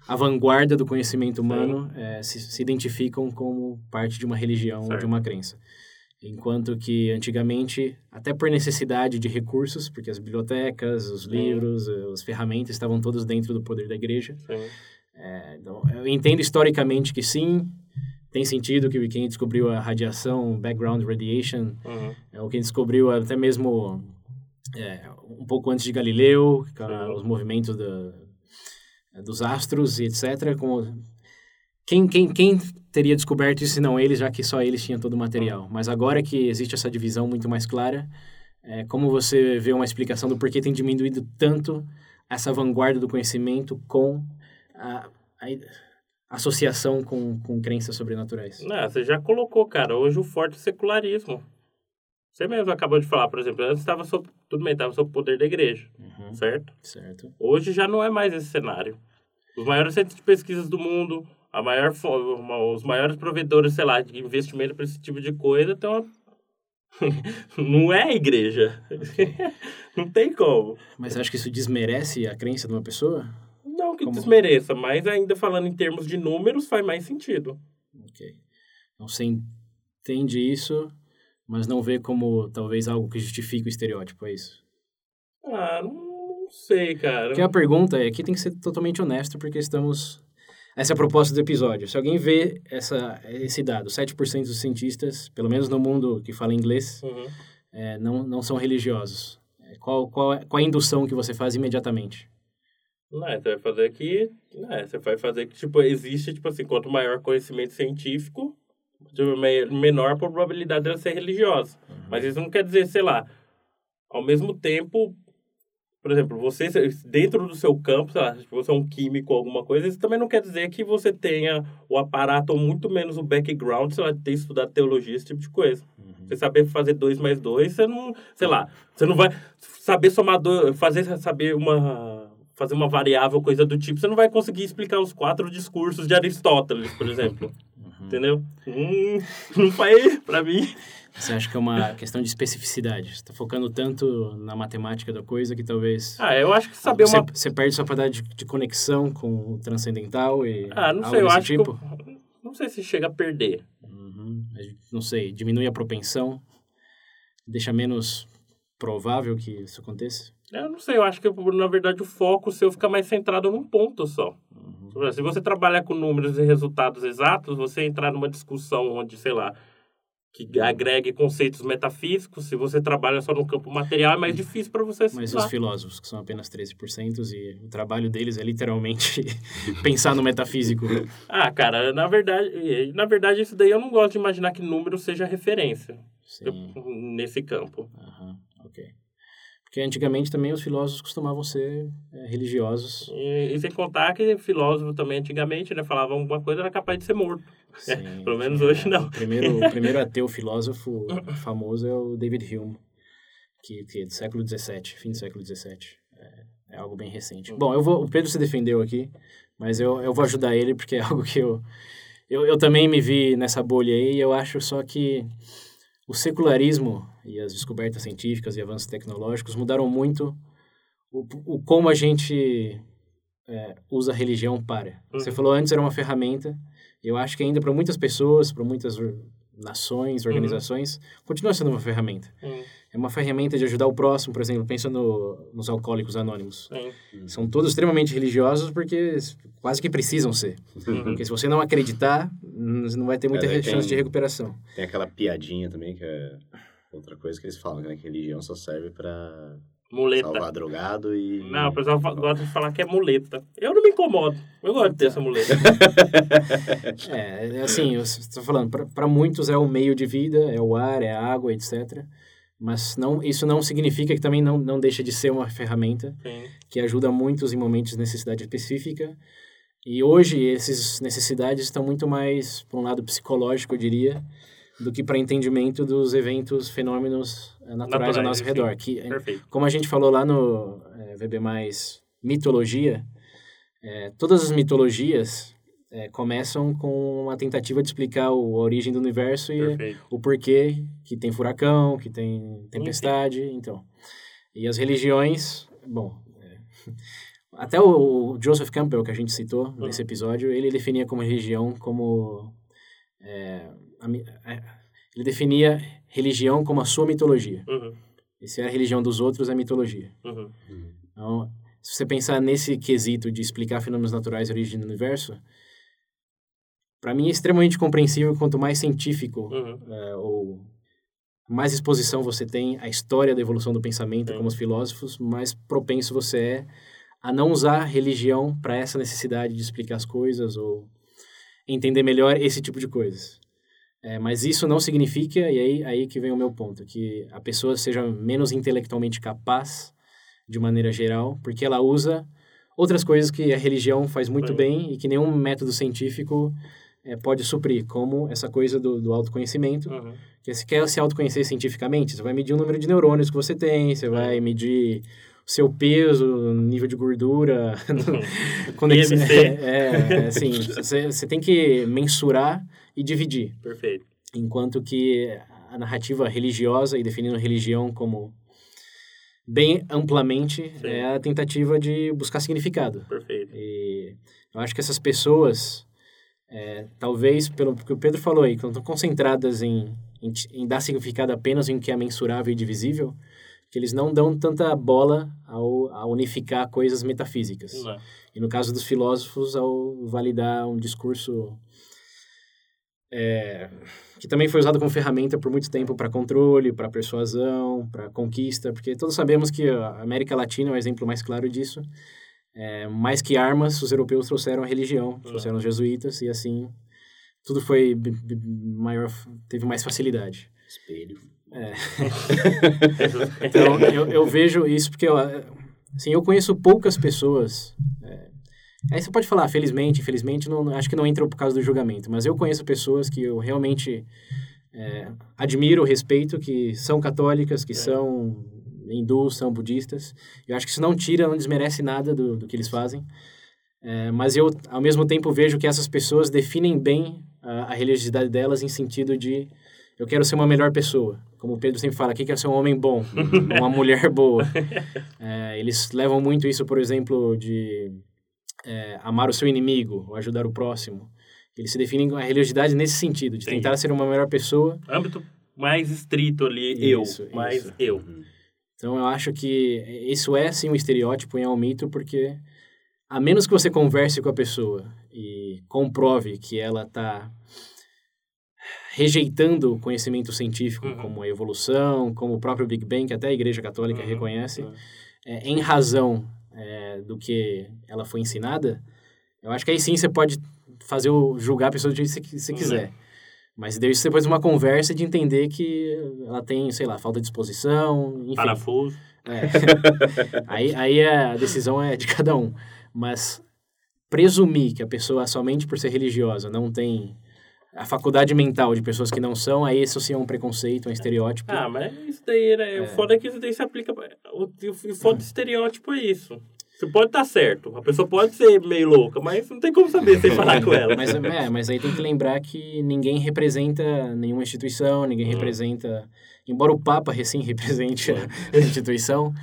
a vanguarda do conhecimento humano é, se, se identificam como parte de uma religião ou de Certo. uma crença. Enquanto que antigamente, até por necessidade de recursos, porque as bibliotecas, os Sim. livros, eh, as ferramentas estavam todos dentro do poder da igreja, é, então, eu entendo historicamente que sim, tem sentido que quem descobriu a radiação, background radiation, Uhum. é o quem descobriu até mesmo é, um pouco antes de Galileu, com os movimentos da- dos astros e etc. Como, quem, quem, quem teria descoberto isso se não eles, já que só eles tinham todo o material? Mas agora que existe essa divisão muito mais clara, é, como você vê uma explicação do porquê tem diminuído tanto essa vanguarda do conhecimento com a, a associação com, com crenças sobrenaturais? Não, você já colocou, cara. Hoje o forte é secularismo. Você mesmo acabou de falar, por exemplo, antes estava sob, tudo bem, estava sob o poder da igreja, Uhum, certo? certo. Hoje já não é mais esse cenário. Os maiores centros de pesquisas do mundo, a maior, uma- os maiores provedores, sei lá, de investimento para esse tipo de coisa, então não é a igreja. não tem como. Mas você acha que isso desmerece a crença de uma pessoa? Não que Como? desmereça, mas ainda falando em termos de números, faz mais sentido. Ok. Então você entende isso, mas não vê como talvez algo que justifique o estereótipo, é isso? Ah, não sei, cara. Porque a pergunta é, aqui tem que ser totalmente honesto, porque estamos... Essa é a proposta do episódio. Se alguém vê essa, esse dado, 7% dos cientistas, pelo menos no mundo que fala inglês, Uhum. é, não, não são religiosos. É, Qual, qual, é- qual a indução que você faz imediatamente? Não, é, você vai fazer que. Não, é, você vai fazer que, tipo, existe, tipo assim, quanto maior conhecimento científico, me- menor a probabilidade dela ser religiosa. Mas isso não quer dizer, sei lá, ao mesmo tempo, por exemplo, você dentro do seu campo, sei lá, se você é um químico ou alguma coisa, isso também não quer dizer que você tenha o aparato ou muito menos o background, sei lá, de ter estudado teologia, esse tipo de coisa. Você saber fazer dois mais dois, você não, sei lá, você não vai saber somar dois, fazer saber uma fazer uma variável, coisa do tipo, você não vai conseguir explicar os quatro discursos de Aristóteles, por exemplo. Entendeu? Hum, não foi pra mim. Você acha que é uma questão de especificidade? Você está focando tanto na matemática da coisa que talvez... Ah, eu acho que saber você, uma... Você perde sua capacidade de, de conexão com o transcendental e Ah, não sei, eu acho tipo? que... Eu, não sei se chega a perder. Uhum. Não sei, diminui a propensão, deixa menos provável que isso aconteça? Eu não sei, eu acho que, na verdade, o foco seu fica mais centrado num ponto só. Uhum. Se você trabalhar com números e resultados exatos, você entrar numa discussão onde, sei lá, que agregue conceitos metafísicos, se você trabalha só no campo material, é mais difícil para você Mas estudar. os filósofos, que são apenas 13%, e o trabalho deles é literalmente pensar no metafísico. Ah, cara, na verdade, na verdade, isso daí eu não gosto de imaginar que número seja referência Sim. nesse campo. Aham, ok. Porque antigamente também os filósofos costumavam ser é, religiosos. E, e sem contar que filósofo também antigamente, né, falava alguma coisa, era capaz de ser morto. Sim, Pelo menos hoje não. O primeiro, o primeiro ateu filósofo famoso é o David Hume, que, que é do século XVII, fim do século XVII. É, é algo bem recente. Bom, eu vou, o Pedro se defendeu aqui, mas eu, eu vou ajudar ele porque é algo que eu, eu, eu também me vi nessa bolha aí e eu acho só que o secularismo e as descobertas científicas e avanços tecnológicos mudaram muito o, o como a gente é, usa a religião para. Você Uhum. falou antes era uma ferramenta. Eu acho que ainda para muitas pessoas, para muitas nações, organizações, continua sendo uma ferramenta. Hum, É uma ferramenta de ajudar o próximo, por exemplo, pensa no, nos alcoólicos anônimos. sim. São todos extremamente religiosos porque quase que precisam ser. Uhum. Porque se você não acreditar, não vai ter muita aí chance tem- de recuperação. Tem aquela piadinha também, que é outra coisa que eles falam, né? Que religião só serve pra Muleta. salvar drogado e... Não, o pessoal fa- gosta de falar que é muleta. Eu não me incomodo. Eu gosto de ter essa muleta. É, é assim, eu estou falando, para muitos é o meio de vida, é o ar, é a água, etc. Mas não, isso não significa que também não, não deixa de ser uma ferramenta Sim. que ajuda muitos em momentos de necessidade específica. E hoje essas necessidades estão muito mais para um lado psicológico, eu diria, do que para entendimento dos eventos, fenômenos eh, naturais, ao Naturais, nosso sim. redor. Que, eh, Perfeito. como a gente falou lá no eh, VB+, mitologia, eh, todas as mitologias eh, começam com uma tentativa de explicar o, a origem do universo e Perfeito. o porquê que tem furacão, que tem tempestade, então. E as religiões, bom, é, até o, o Joseph Campbell, que a gente citou nesse episódio, ele definia como religião como... é, a é, ele definia religião como a sua mitologia. Uhum. E se é a religião dos outros, é mitologia. Uhum. Então, se você pensar nesse quesito de explicar fenômenos naturais e a origem do universo, para mim é extremamente compreensível quanto mais científico Uhum. é, ou mais exposição você tem à história da evolução do pensamento, Sim. como os filósofos, mais propenso você é a não usar religião para essa necessidade de explicar as coisas ou entender melhor esse tipo de coisas. É, mas isso não significa, e aí, aí que vem o meu ponto, que a pessoa seja menos intelectualmente capaz, de maneira geral, porque ela usa outras coisas que a religião faz muito bem e que nenhum método científico é, pode suprir, como essa coisa do, do autoconhecimento, Uhum. que você quer se autoconhecer cientificamente, você vai medir o número de neurônios que você tem, você vai medir o seu peso, nível de gordura, conex- IMC. é, é, assim, você, você tem que mensurar e dividir, Perfeito. enquanto que a narrativa religiosa e definindo religião como bem amplamente Sim. é a tentativa de buscar significado. Perfeito. E eu acho que essas pessoas, é, talvez pelo que o Pedro falou aí, quando estão concentradas em, em, em dar significado apenas em que é mensurável e divisível, que eles não dão tanta bola ao, a unificar coisas metafísicas. Não é. E no caso dos filósofos, ao validar um discurso é, que também foi usado como ferramenta por muito tempo para controle, para persuasão, para conquista, porque todos sabemos que a América Latina é o exemplo mais claro disso. É, mais que armas, os europeus trouxeram a religião, trouxeram os jesuítas e assim tudo foi maior, teve mais facilidade. Espelho. Então, eu, eu vejo isso porque, eu, assim, eu conheço poucas pessoas. é, aí você pode falar, felizmente, infelizmente, não, acho que não entra por causa do julgamento, mas eu conheço pessoas que eu realmente é, admiro, respeito, que são católicas, que são hindus, são budistas. Eu acho que isso não tira, não desmerece nada do, do que eles fazem. É, mas eu, ao mesmo tempo, vejo que essas pessoas definem bem a, a religiosidade delas em sentido de eu quero ser uma melhor pessoa. Como o Pedro sempre fala, aqui quer ser um homem bom, uma mulher boa. É, eles levam muito isso, por exemplo, de é, amar o seu inimigo, ou ajudar o próximo. Eles se definem a religiosidade nesse sentido, de Entendi. tentar ser uma melhor pessoa. Âmbito mais estrito ali, Isso, eu. Mais isso. eu. Então eu acho que isso é sim um estereótipo e é um mito, porque a menos que você converse com a pessoa e comprove que ela está rejeitando o conhecimento científico, Uhum. como a evolução, como o próprio Big Bang, que até a Igreja Católica Uhum, reconhece, uhum. é, em razão é, do que ela foi ensinada, eu acho que aí sim você pode fazer o, julgar a pessoa do jeito que você, Uhum. quiser. Mas depois depois de uma conversa de entender que ela tem, sei lá, falta de disposição, enfim. Parafuso. É. aí, aí a decisão é de cada um. Mas presumir que a pessoa, somente por ser religiosa, não tem a faculdade mental de pessoas que não são, aí isso sim é um preconceito, um estereótipo. Ah, mas isso daí, né? O foda é que isso daí se aplica. O, o foda do estereótipo é isso. Você pode estar certo. A pessoa pode ser meio louca, mas não tem como saber sem falar com ela. Mas, é, mas aí tem que lembrar que ninguém representa nenhuma instituição, ninguém Hum. representa. Embora o Papa recém represente a, a instituição,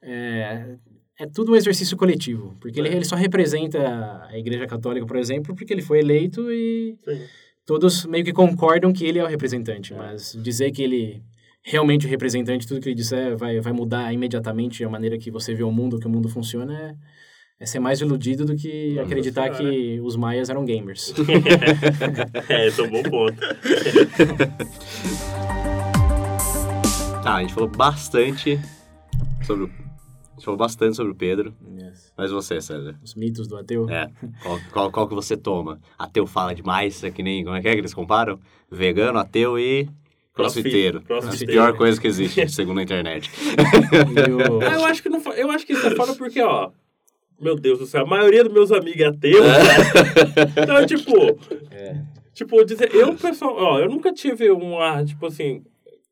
é, é tudo um exercício coletivo. Porque ele, É. ele só representa a Igreja Católica, por exemplo, porque ele foi eleito e Sim. todos meio que concordam que ele é o representante. É. Mas dizer que ele realmente o representante, tudo que ele disser vai, vai mudar imediatamente a maneira que você vê o mundo, que o mundo funciona, é, é ser mais iludido do que Nossa acreditar que os maias eram gamers. É, esse é um bom ponto. Tá, a gente falou bastante sobre o... Gente falou bastante sobre o Pedro. Yes. Mas você, César? Os mitos do ateu. É. Qual, qual, qual que você toma? Ateu fala demais, é que nem... Como é que é que eles comparam? Vegano, ateu e... Crossfiteiro. Crossfiteiro. A pior coisa que existe, segundo a internet. E Ah, eu acho que não Eu acho que isso é foda porque, ó. Meu Deus do céu, a maioria dos meus amigos é ateu. né? Então, tipo. Tipo, dizer, eu, pessoal, ó, eu nunca tive uma, tipo assim.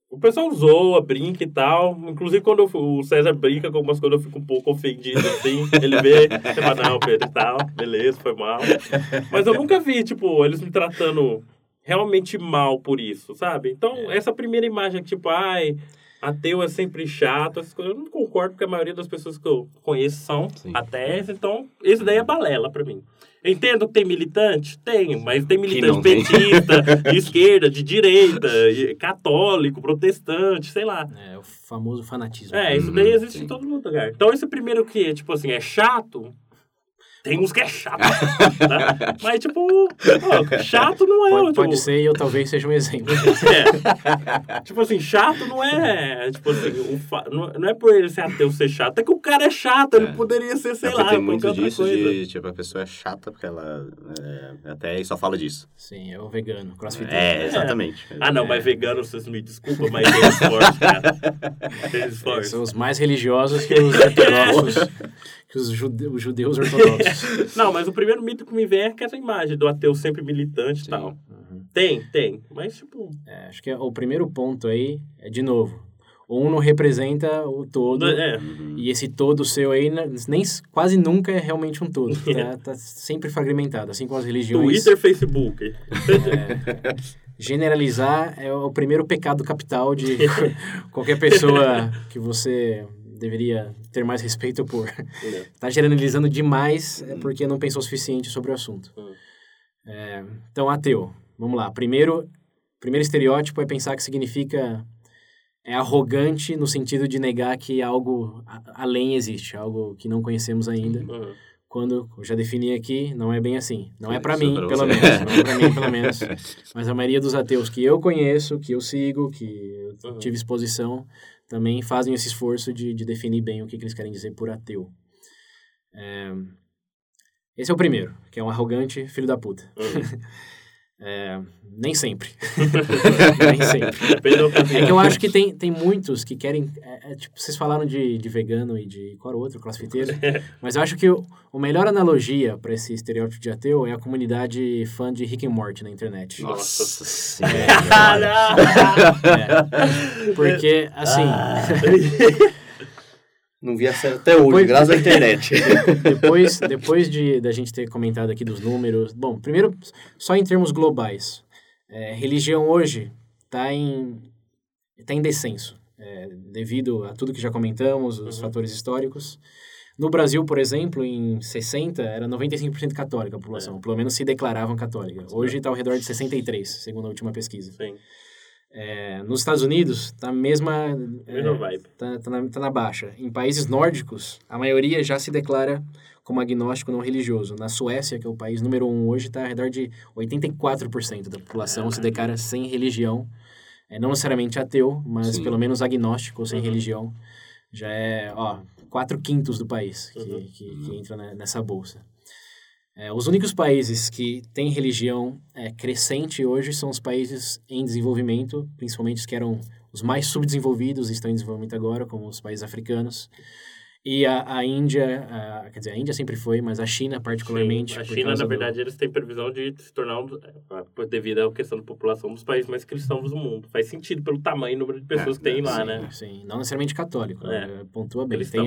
O pessoal zoa, brinca e tal. Inclusive, quando eu, o César brinca com algumas coisas, eu fico um pouco ofendido, assim. Ele vê, você fala, não, Pedro e tal, beleza, foi mal. Mas eu nunca vi, tipo, eles me tratando realmente mal por isso, sabe? Então, essa primeira imagem, tipo, ai, ateu é sempre chato, essas coisas, eu não concordo, porque a maioria das pessoas que eu conheço são Sim. ateus, então, esse daí é balela pra mim. Eu entendo que tem militante? Tenho, mas tem militante não tem. petista, de esquerda, de direita, católico, protestante, sei lá. É, o famoso fanatismo. É, isso daí Uhum, existe sim. em todo lugar. Então, esse primeiro que, tipo assim, é chato, tem uns que é chato. tá? Mas, tipo, ó, chato não é. Pode, tipo, pode ser e eu talvez seja um exemplo. é. tipo assim, chato não é. Tipo assim, o fa- não, é por ele ser ateu ser chato. É que o cara é chato, ele poderia ser, sei É lá, tem muito qualquer outra disso coisa. de, tipo, a pessoa é chata porque ela é, até só fala disso. Sim, é o vegano, crossfiteiro. É, exatamente. Ah, não, É. mas vegano, vocês me desculpam, mas esforço, cara. Tem É, esforço. são os mais religiosos que os ortodoxos, que os, jude- os judeus ortodoxos. Não, mas o primeiro mito que me vem é essa imagem do ateu sempre militante e tal. Tem, tem. Mas, tipo. É, acho que o primeiro ponto aí é, de novo, um não representa o todo, É. e esse todo seu aí nem, quase nunca é realmente um todo. Tá, tá sempre fragmentado, assim como as religiões. Twitter, Facebook. Generalizar é o primeiro pecado capital de qualquer pessoa que você deveria ter mais respeito por. Tá generalizando demais é porque não pensou o suficiente sobre o assunto. Hum. É, então, ateu. Vamos lá. Primeiro, primeiro estereótipo é pensar que significa é arrogante no sentido de negar que algo a- além existe, algo que não conhecemos ainda. Uhum. Quando eu já defini aqui, não é bem assim. Não é para mim, pra pelo menos. Não é para mim, pelo menos. Mas a maioria dos ateus que eu conheço, que eu sigo, que eu Uhum. tive exposição, também fazem esse esforço de, de definir bem o que, que eles querem dizer por ateu. É, Esse é o primeiro, que é um arrogante filho da puta. Uhum. É, nem sempre. nem sempre. É que eu acho que tem, tem muitos que querem. é, é, tipo, vocês falaram de, de vegano e de. Qual era o outro? Crossfiteiro. Mas eu acho que o, o melhor analogia para esse estereótipo de ateu é a comunidade fã de Rick and Morty na internet. Nossa senhora. É. Porque, assim. Ah. Não vi a série até hoje, Depois- graças à internet. depois, depois de da gente ter comentado aqui dos números, bom, primeiro só em termos globais, é, religião hoje está em tá em descenso, é, devido a tudo que já comentamos, os Uhum. fatores históricos. No Brasil, por exemplo, em 60 era 95% católica a população, pelo menos se declaravam católica. Hoje está ao redor de 63, segundo a última pesquisa. Sim. É, nos Estados Unidos, tá a mesma. Mesma é, vibe. Tá, tá, na, tá na baixa. Em países nórdicos, a maioria já se declara como agnóstico não religioso. Na Suécia, que é o país número um hoje, está ao redor de 84% da população se declara sem religião. É, não necessariamente ateu, mas Sim. pelo menos agnóstico ou sem Uhum. religião. Já é, ó, quatro quintos do país que, Uhum. que, que entra ne- nessa bolsa. É, os únicos países que têm religião é, crescente hoje são os países em desenvolvimento, principalmente os que eram os mais subdesenvolvidos e estão em desenvolvimento agora, como os países africanos. E a, a Índia, a- quer dizer, a Índia sempre foi, mas a China particularmente. Sim, a China, na do- verdade, eles têm previsão de se tornar, um, é, devido à questão da população, um dos países mais cristãos do mundo. Faz sentido pelo tamanho e número de pessoas que tem lá, sim, né? Sim, não necessariamente católico, É. né? pontua bem. Cristão.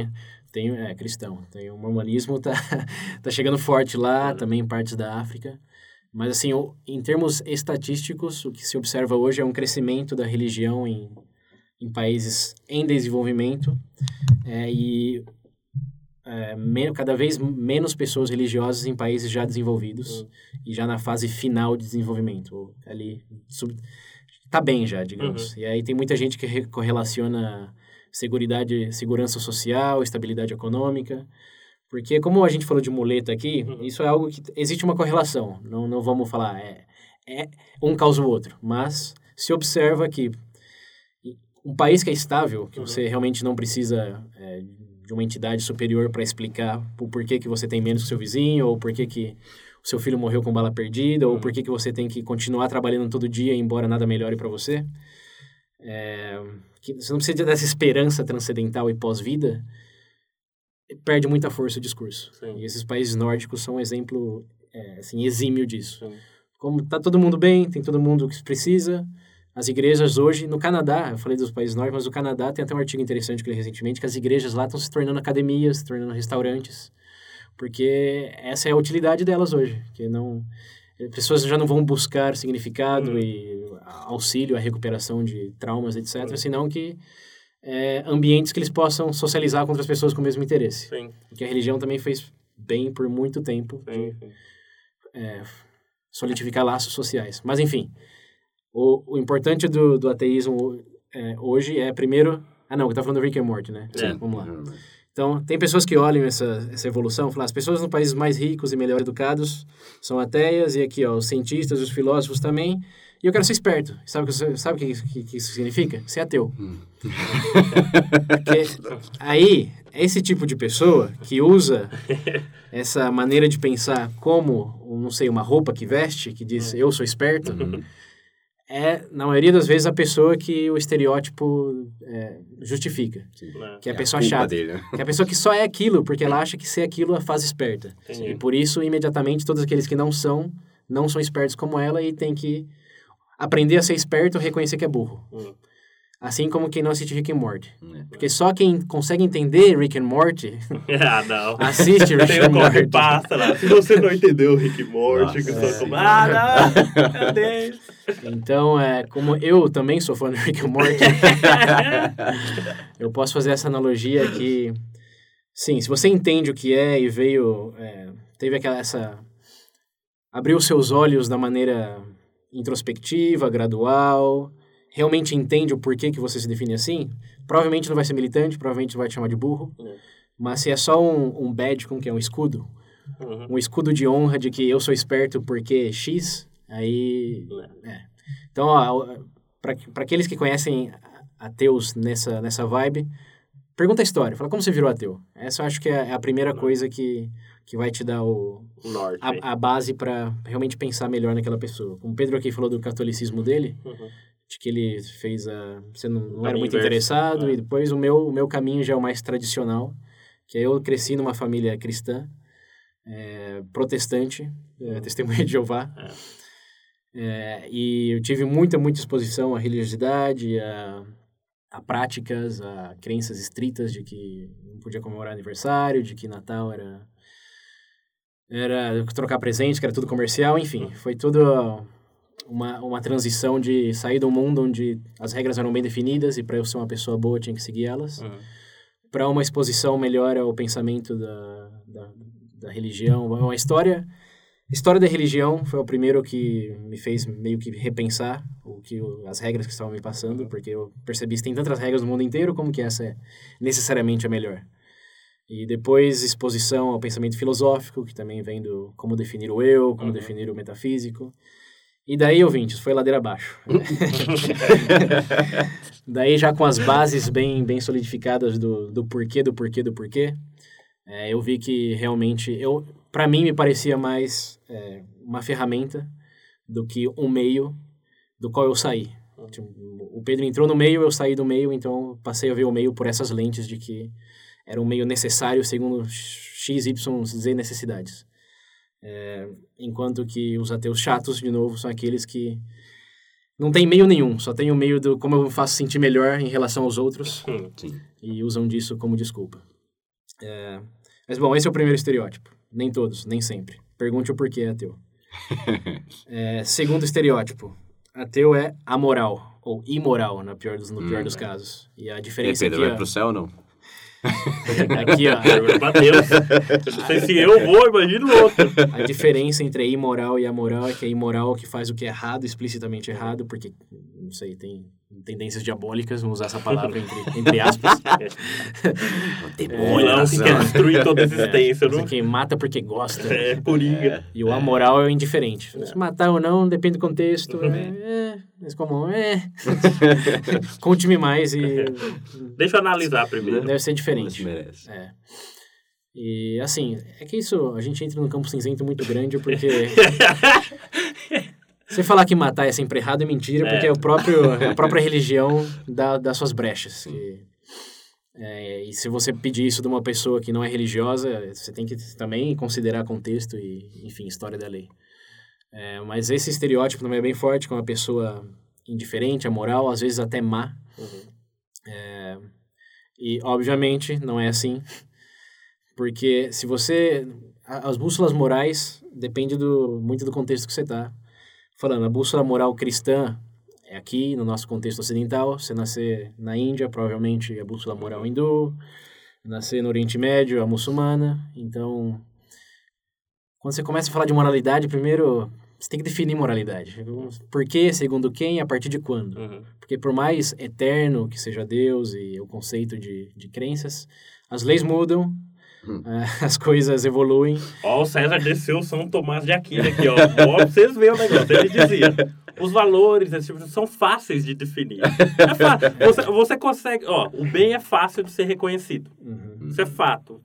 Tem, tem, é, cristão. Tem o mormonismo, tá, tá chegando forte lá, Uhum. também em partes da África. Mas, assim, o- em termos estatísticos, o que se observa hoje é um crescimento da religião em, em países em desenvolvimento é, e é, cada vez menos pessoas religiosas em países já desenvolvidos Uhum. e já na fase final de desenvolvimento. Ali, sub, tá bem já, digamos. Uhum. E aí tem muita gente que re- correlaciona seguridade, segurança social, estabilidade econômica. Porque, como a gente falou de muleta aqui, Uhum. isso é algo que existe uma correlação. Não, não vamos falar, é, é um causa o outro. Mas se observa que um país que é estável, que Uhum. você realmente não precisa é, de uma entidade superior para explicar o porquê que você tem menos que seu vizinho, ou porquê que o seu filho morreu com bala perdida, ou Uhum. porquê que você tem que continuar trabalhando todo dia, embora nada melhore para você. É, que você não precisa dessa esperança transcendental e pós-vida, perde muita força o discurso. Sim. E esses países nórdicos são um exemplo é, assim, exímio disso. Sim. Como tá todo mundo bem, tem todo mundo que precisa, as igrejas hoje, no Canadá, eu falei dos países nórdicos, mas o Canadá tem até um artigo interessante que eu li recentemente, que as igrejas lá estão se tornando academias, se tornando restaurantes, porque essa é a utilidade delas hoje, que não... Pessoas já não vão buscar significado Hum. e auxílio à recuperação de traumas, etc., senão que é, ambientes que eles possam socializar com outras pessoas com o mesmo interesse. Sim, Porque a religião também fez bem por muito tempo de sim, sim. é, solidificar laços sociais. Mas, enfim, o, o importante do, do ateísmo é, hoje é, primeiro... Ah, não, eu tava falando do Rick and Morty, né? É. Vamos lá. Então, tem pessoas que olham essa, essa evolução, falam, as pessoas nos países mais ricos e melhor educados são ateias, e aqui, ó, os cientistas, os filósofos também, e eu quero ser esperto. Sabe o que, sabe que, que, que isso significa? Ser ateu. Porque aí, esse tipo de pessoa que usa essa maneira de pensar como, não sei, uma roupa que veste, que diz eu sou esperto, é, na maioria das vezes, a pessoa que o estereótipo é, justifica. Né? Que é a É pessoa culpa chata. dele, né? Que é a pessoa que só é aquilo porque ela acha que ser aquilo a faz esperta. Entendi. E por isso, imediatamente, todos aqueles que não são, não são espertos como ela e tem que aprender a ser esperto e reconhecer que é burro. Hum. Assim como quem não assiste Rick and Morty. É. Porque só quem consegue entender Rick and Morty ah, não. assiste Rick and Morty. passa lá. Se você não entendeu o Rick Morty, Nossa, que é. como, ah, não, cadê? Então, é, como eu também sou fã de Rick and Morty, eu posso fazer essa analogia que, sim, se você entende o que é e veio, é, teve aquela, essa, abriu seus olhos da maneira introspectiva, gradual, realmente entende o porquê que você se define assim, provavelmente não vai ser militante, provavelmente vai te chamar de burro, É. mas se é só um, um badge, como que é, um escudo, Uhum. um escudo de honra de que eu sou esperto porque X, aí é. Então, para aqueles que conhecem ateus nessa, nessa vibe, pergunta a história. Fala, como você virou ateu? Essa eu acho que é a primeira coisa que, que vai te dar o, O norte. a, a base para realmente pensar melhor naquela pessoa. Como o Pedro aqui falou do catolicismo dele, Uhum. De que ele fez a... Você não, não era muito inverso, interessado, é. e depois o meu, o meu caminho já é o mais tradicional, que eu cresci numa família cristã, é, protestante, é, testemunha de Jeová, É. é, e eu tive muita, muita exposição à religiosidade, a, a práticas, a crenças estritas de que não podia comemorar aniversário, de que Natal era era trocar presente, que era tudo comercial, enfim, foi tudo uma, uma transição de sair um mundo onde as regras eram bem definidas e para eu ser uma pessoa boa tinha que seguir elas, Uhum. para uma exposição melhor ao pensamento da, da, da religião, uma história história da religião foi o primeiro que me fez meio que repensar o que as regras que estavam me passando, porque eu percebi que tem tantas regras no mundo inteiro, como que essa é necessariamente a melhor. E depois exposição ao pensamento filosófico, que também vem do como definir o eu, como Uhum. definir o metafísico. E daí, ouvintes, foi ladeira abaixo. daí já com as bases bem, bem solidificadas do, do porquê, do porquê, do porquê, é, eu vi que realmente, eu, para mim me parecia mais é, uma ferramenta do que um meio do qual eu saí. Tipo, o Pedro entrou no meio, eu saí do meio, então passei a ver o meio por essas lentes de que era um meio necessário segundo X, Y, Z necessidades. É, enquanto que os ateus chatos, de novo, são aqueles que não tem meio nenhum, só tem o meio do como eu me faço sentir melhor em relação aos outros Hum. Sim. e usam disso como desculpa. É, mas bom, esse é o primeiro estereótipo. Nem todos, nem sempre. Pergunte o porquê é ateu. É, segundo estereótipo, ateu é amoral ou imoral, na pior dos, no pior dos casos. E a diferença Pedro, aqui, vai ó, pro céu ou não? Aqui, ó, Pergunta pra Deus. Eu não sei se eu vou, imagina o outro. A diferença entre a imoral e a moral é que a imoral é que faz o que é errado, explicitamente errado, porque, não sei, tem tendências diabólicas, vamos usar essa palavra entre, entre aspas. O vilão que quer destruir toda a existência. Mas Não... quem mata porque gosta. É, coringa. E o amoral é o indiferente. Se matar ou não, depende do contexto. É, mas como é. Conte-me mais e Deixa eu analisar primeiro. deve ser diferente. merece. É. E assim, é que isso, a gente entra num campo cinzento muito grande porque. Você falar que matar é sempre errado é mentira, porque é, o próprio, a própria religião dá, dá suas brechas. E, é, e se você pedir isso de uma pessoa que não é religiosa, você tem que também considerar contexto e, enfim, história da lei. É, mas esse estereótipo também é bem forte com uma pessoa indiferente, amoral, às vezes até má. É, e, obviamente, não é assim. Porque se você... As bússolas morais depende do, muito do contexto que você está falando. A bússola moral cristã é aqui, no nosso contexto ocidental. Se nascer na Índia, provavelmente a bússola moral hindu. Nascer no Oriente Médio, a muçulmana. Então, quando você começa a falar de moralidade, primeiro você tem que definir moralidade. Por quê, segundo quem, a partir de quando. Uhum. Porque por mais eterno que seja Deus e o conceito de, de crenças, as leis mudam, Hum. eh, as coisas evoluem. Ó, o César desceu o São Tomás de Aquino aqui, ó. Vocês verem o negócio. Ele dizia, os valores esse tipo, são fáceis de definir. É fácil. Você, você consegue, ó, o bem é fácil de ser reconhecido. Uhum. Isso é fato.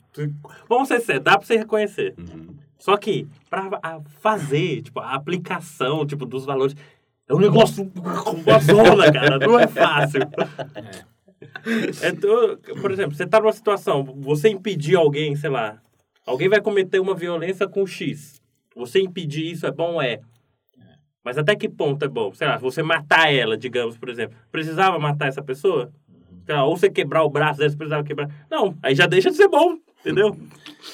Vamos ser sérios, dá pra você reconhecer. Uhum. Só que, pra a- fazer, tipo, a aplicação, tipo, dos valores, é um negócio com uma zona, cara. Não é fácil. É, tu- por exemplo, você tá numa situação, você impedir alguém, sei lá, alguém vai cometer uma violência com X. Você impedir isso é bom? É. Mas até que ponto é bom? Sei lá, você matar ela, digamos, por exemplo. Precisava matar essa pessoa? Sei lá, ou você quebrar o braço dela, você precisava quebrar. Não, aí já deixa de ser bom, entendeu?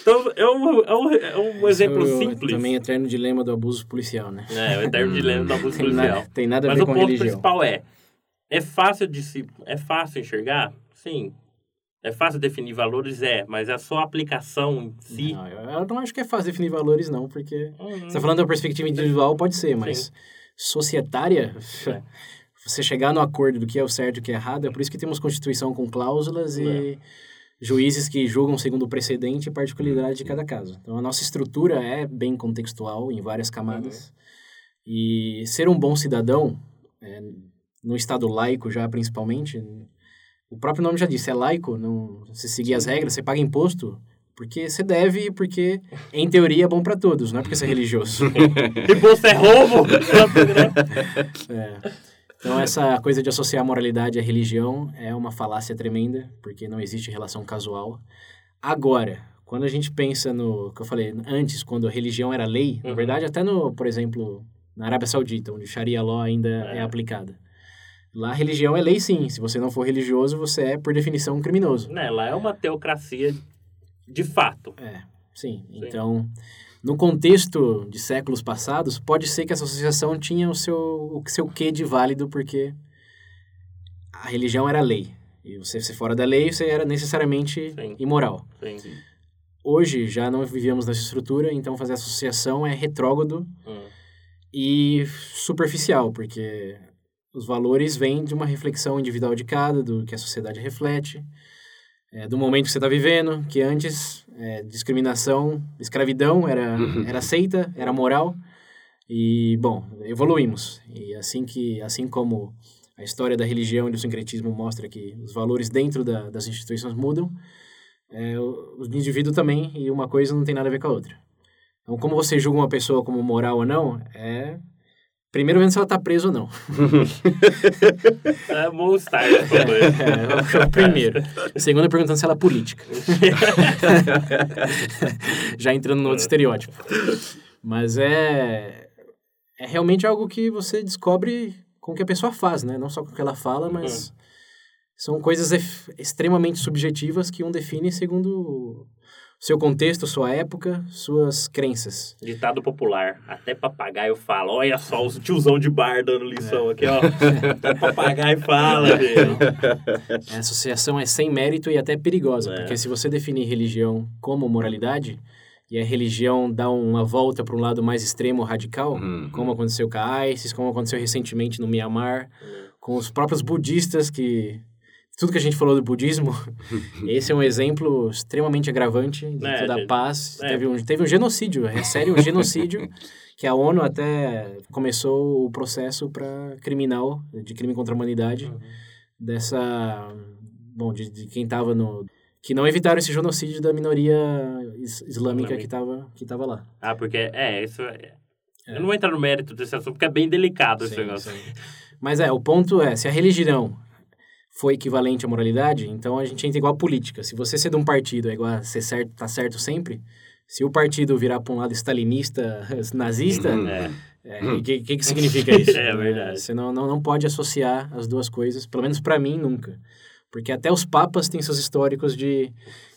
Então, é um, é um, é um exemplo Isso simples. Também é eterno dilema do abuso policial, né? É, o eterno dilema da abuso Tem, policial. na, tem nada a Mas ver o com ponto religião. principal é, é fácil de se, é fácil enxergar? Sim. É fácil definir valores? É, mas a sua aplicação em si... Não, eu, não acho que é fácil definir valores, não, porque Uhum. você está falando da perspectiva individual, pode ser, mas societária, É. você chegar no acordo do que é o certo e o que é errado, é por isso que temos Constituição com cláusulas É. e juízes que julgam segundo o precedente e particularidade de cada caso. Então, a nossa estrutura é bem contextual em várias camadas. Uhum. E ser um bom cidadão, é, no estado laico já principalmente, o próprio nome já disse, é laico, não, você seguir as regras, você paga imposto, porque você deve e porque, em teoria, é bom para todos, não é porque você é religioso. E você é roubo! É. Então, essa coisa de associar a moralidade à religião é uma falácia tremenda, porque não existe relação casual. Agora, quando a gente pensa no que eu falei antes, quando a religião era lei, na Uhum. verdade, até no, por exemplo, na Arábia Saudita, onde Sharia law ainda é, É. aplicada. Lá, religião é lei, sim. Se você não for religioso, você é, por definição, um criminoso. Né, lá é uma teocracia de fato. É, sim. Então, no contexto de séculos passados, pode ser que essa associação tinha o seu, o seu quê de válido, porque a religião era lei. E você ser fora da lei, você era necessariamente Sim. imoral. Sim. Hoje, já não vivíamos nessa estrutura, então fazer associação é retrógrado Hum. e superficial, porque os valores vêm de uma reflexão individual de cada, do que a sociedade reflete, é, do momento que você está vivendo, que antes é, discriminação, escravidão era, era aceita, era moral, e, bom, evoluímos. E assim, que, assim como a história da religião e do sincretismo mostra que os valores dentro da, das instituições mudam, é, o, o indivíduo também, e uma coisa não tem nada a ver com a outra. Então, como você julga uma pessoa como moral ou não, é... Primeiro vendo se ela está presa ou não. É bom isso. É, é primeiro. Segundo, perguntando se ela é política. Já entrando no outro estereótipo. Mas é, é realmente algo que você descobre com o que a pessoa faz, né? Não só com o que ela fala, mas são coisas extremamente subjetivas que um define segundo seu contexto, sua época, suas crenças. Ditado popular. Até papagaio fala. Olha só os tiozão de bar dando lição aqui, ó. Até papagaio fala, velho. A associação é sem mérito e até perigosa, É. porque se você definir religião como moralidade, e a religião dá uma volta para um lado mais extremo, radical, Uhum. como aconteceu com a ISIS, como aconteceu recentemente no Myanmar, com os próprios budistas que... Tudo que a gente falou do budismo, esse é um exemplo extremamente agravante É, da gente, paz. é. Teve, um, teve um genocídio, é sério, um genocídio, que a ONU até começou o processo para criminal, de crime contra a humanidade, Uhum. dessa bom de, de quem estava no que não evitaram esse genocídio da minoria is- islâmica que estava que tava lá. Ah, porque, é, isso é... Eu não vou entrar no mérito desse assunto, porque é bem delicado esse Sim, negócio. sim. Mas é, o ponto é, se a religião foi equivalente à moralidade, então a gente entra igual a política. Se você ser de um partido é igual a ser certo, tá certo sempre, se o partido virar para um lado stalinista, nazista, Uhum. É. é, o que, que, que significa isso? É verdade. Você não, não, não pode associar as duas coisas, pelo menos para mim, nunca. Porque até os papas têm seus históricos de...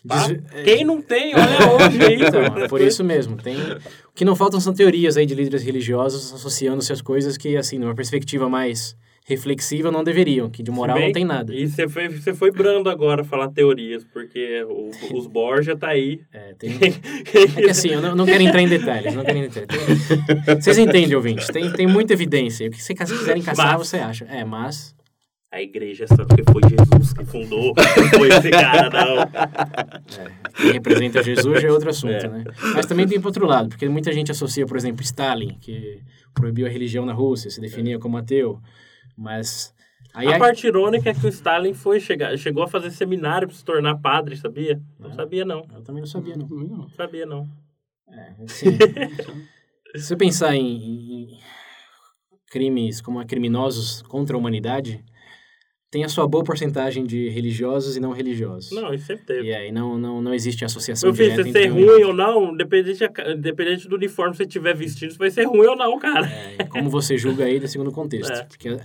De- é, Quem não tem, olha hoje aí. então, é por isso mesmo. Tem... O que não faltam são teorias aí de líderes religiosos associando-se às coisas que, assim, numa perspectiva mais reflexiva, não deveriam, que de moral Bem, não tem nada. E você foi, você foi brando agora falar teorias, porque o- os Borja tá aí. É, tem... é que assim, eu não, não quero entrar em detalhes, não quero entrar. Tem- Vocês entendem, ouvintes? Tem, tem muita evidência. O que vocês quiserem caçar, Mas- você acha. É, mas... A igreja só porque foi Jesus que fundou, não foi esse cara, não. É, quem representa Jesus já é outro assunto, É. né? Mas também tem pro outro lado, porque muita gente associa, por exemplo, Stalin, que proibiu a religião na Rússia, se definia como ateu, mas... Aí, A parte irônica é que o Stalin foi chegar, chegou a fazer seminário para se tornar padre, sabia? Não É. sabia, não. Eu também não sabia, não. Não sabia, não. É, assim, se você pensar em, em crimes como a criminosos contra a humanidade, tem a sua boa porcentagem de religiosos e não religiosos. Não, isso sempre teve. E aí não, não, não existe associação Meu filho, direta entre ser ruim ou não, independente, independente do uniforme que você estiver vestindo, você vai ser ruim ou não, cara. É, como você julga aí, segundo o contexto. É. Porque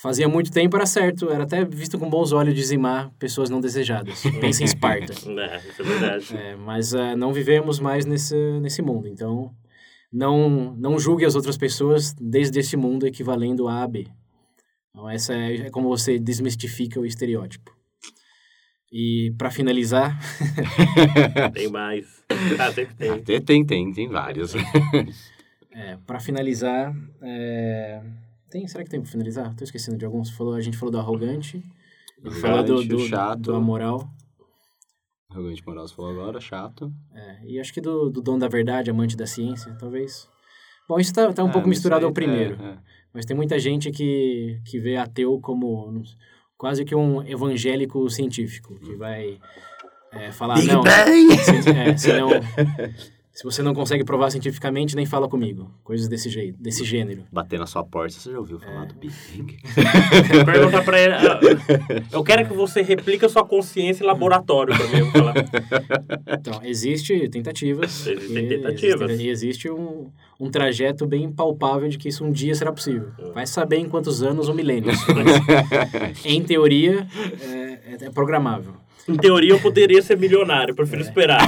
fazia muito tempo era certo, era até visto com bons olhos dizimar pessoas não desejadas. Pensa em Esparta. É, isso é verdade. É, mas ah, não vivemos mais nesse, nesse mundo, então não, não julgue as outras pessoas desde esse mundo equivalendo a A a B. Então, essa é, é como você desmistifica o estereótipo. E para finalizar, Tem mais. Ah, sempre tem. Até tem, tem, tem vários. é, para finalizar, é, tem, será que tem para finalizar? Tô esquecendo de alguns. Falou, a gente falou do arrogante, ele falou do, Arrogante, do, chato. do amoral, Arrogante moral, você falou agora, chato. é, e acho que do, do dono da verdade, amante da ciência, talvez. Bom, isso tá, tá um Ah, pouco misturado isso ao aí, primeiro. é, é. Mas tem muita gente que, que vê ateu como quase que um evangélico científico, que vai é, falar, Big não, Bang! se, é, se não, Se você não consegue provar cientificamente, nem fala comigo. Coisas desse jeito, desse gênero. Bater na sua porta, você já ouviu falar do Big Bang? Pergunta pra ele. ah, Eu quero que você replique a sua consciência em laboratório pra mim. falar. Então, existe tentativas. Existem tentativas. existe- E existe um, um trajeto bem palpável de que isso um dia será possível. Vai saber em quantos anos ou milênios. mas, em teoria, é, é programável. Em teoria, eu poderia ser milionário. eu Prefiro esperar.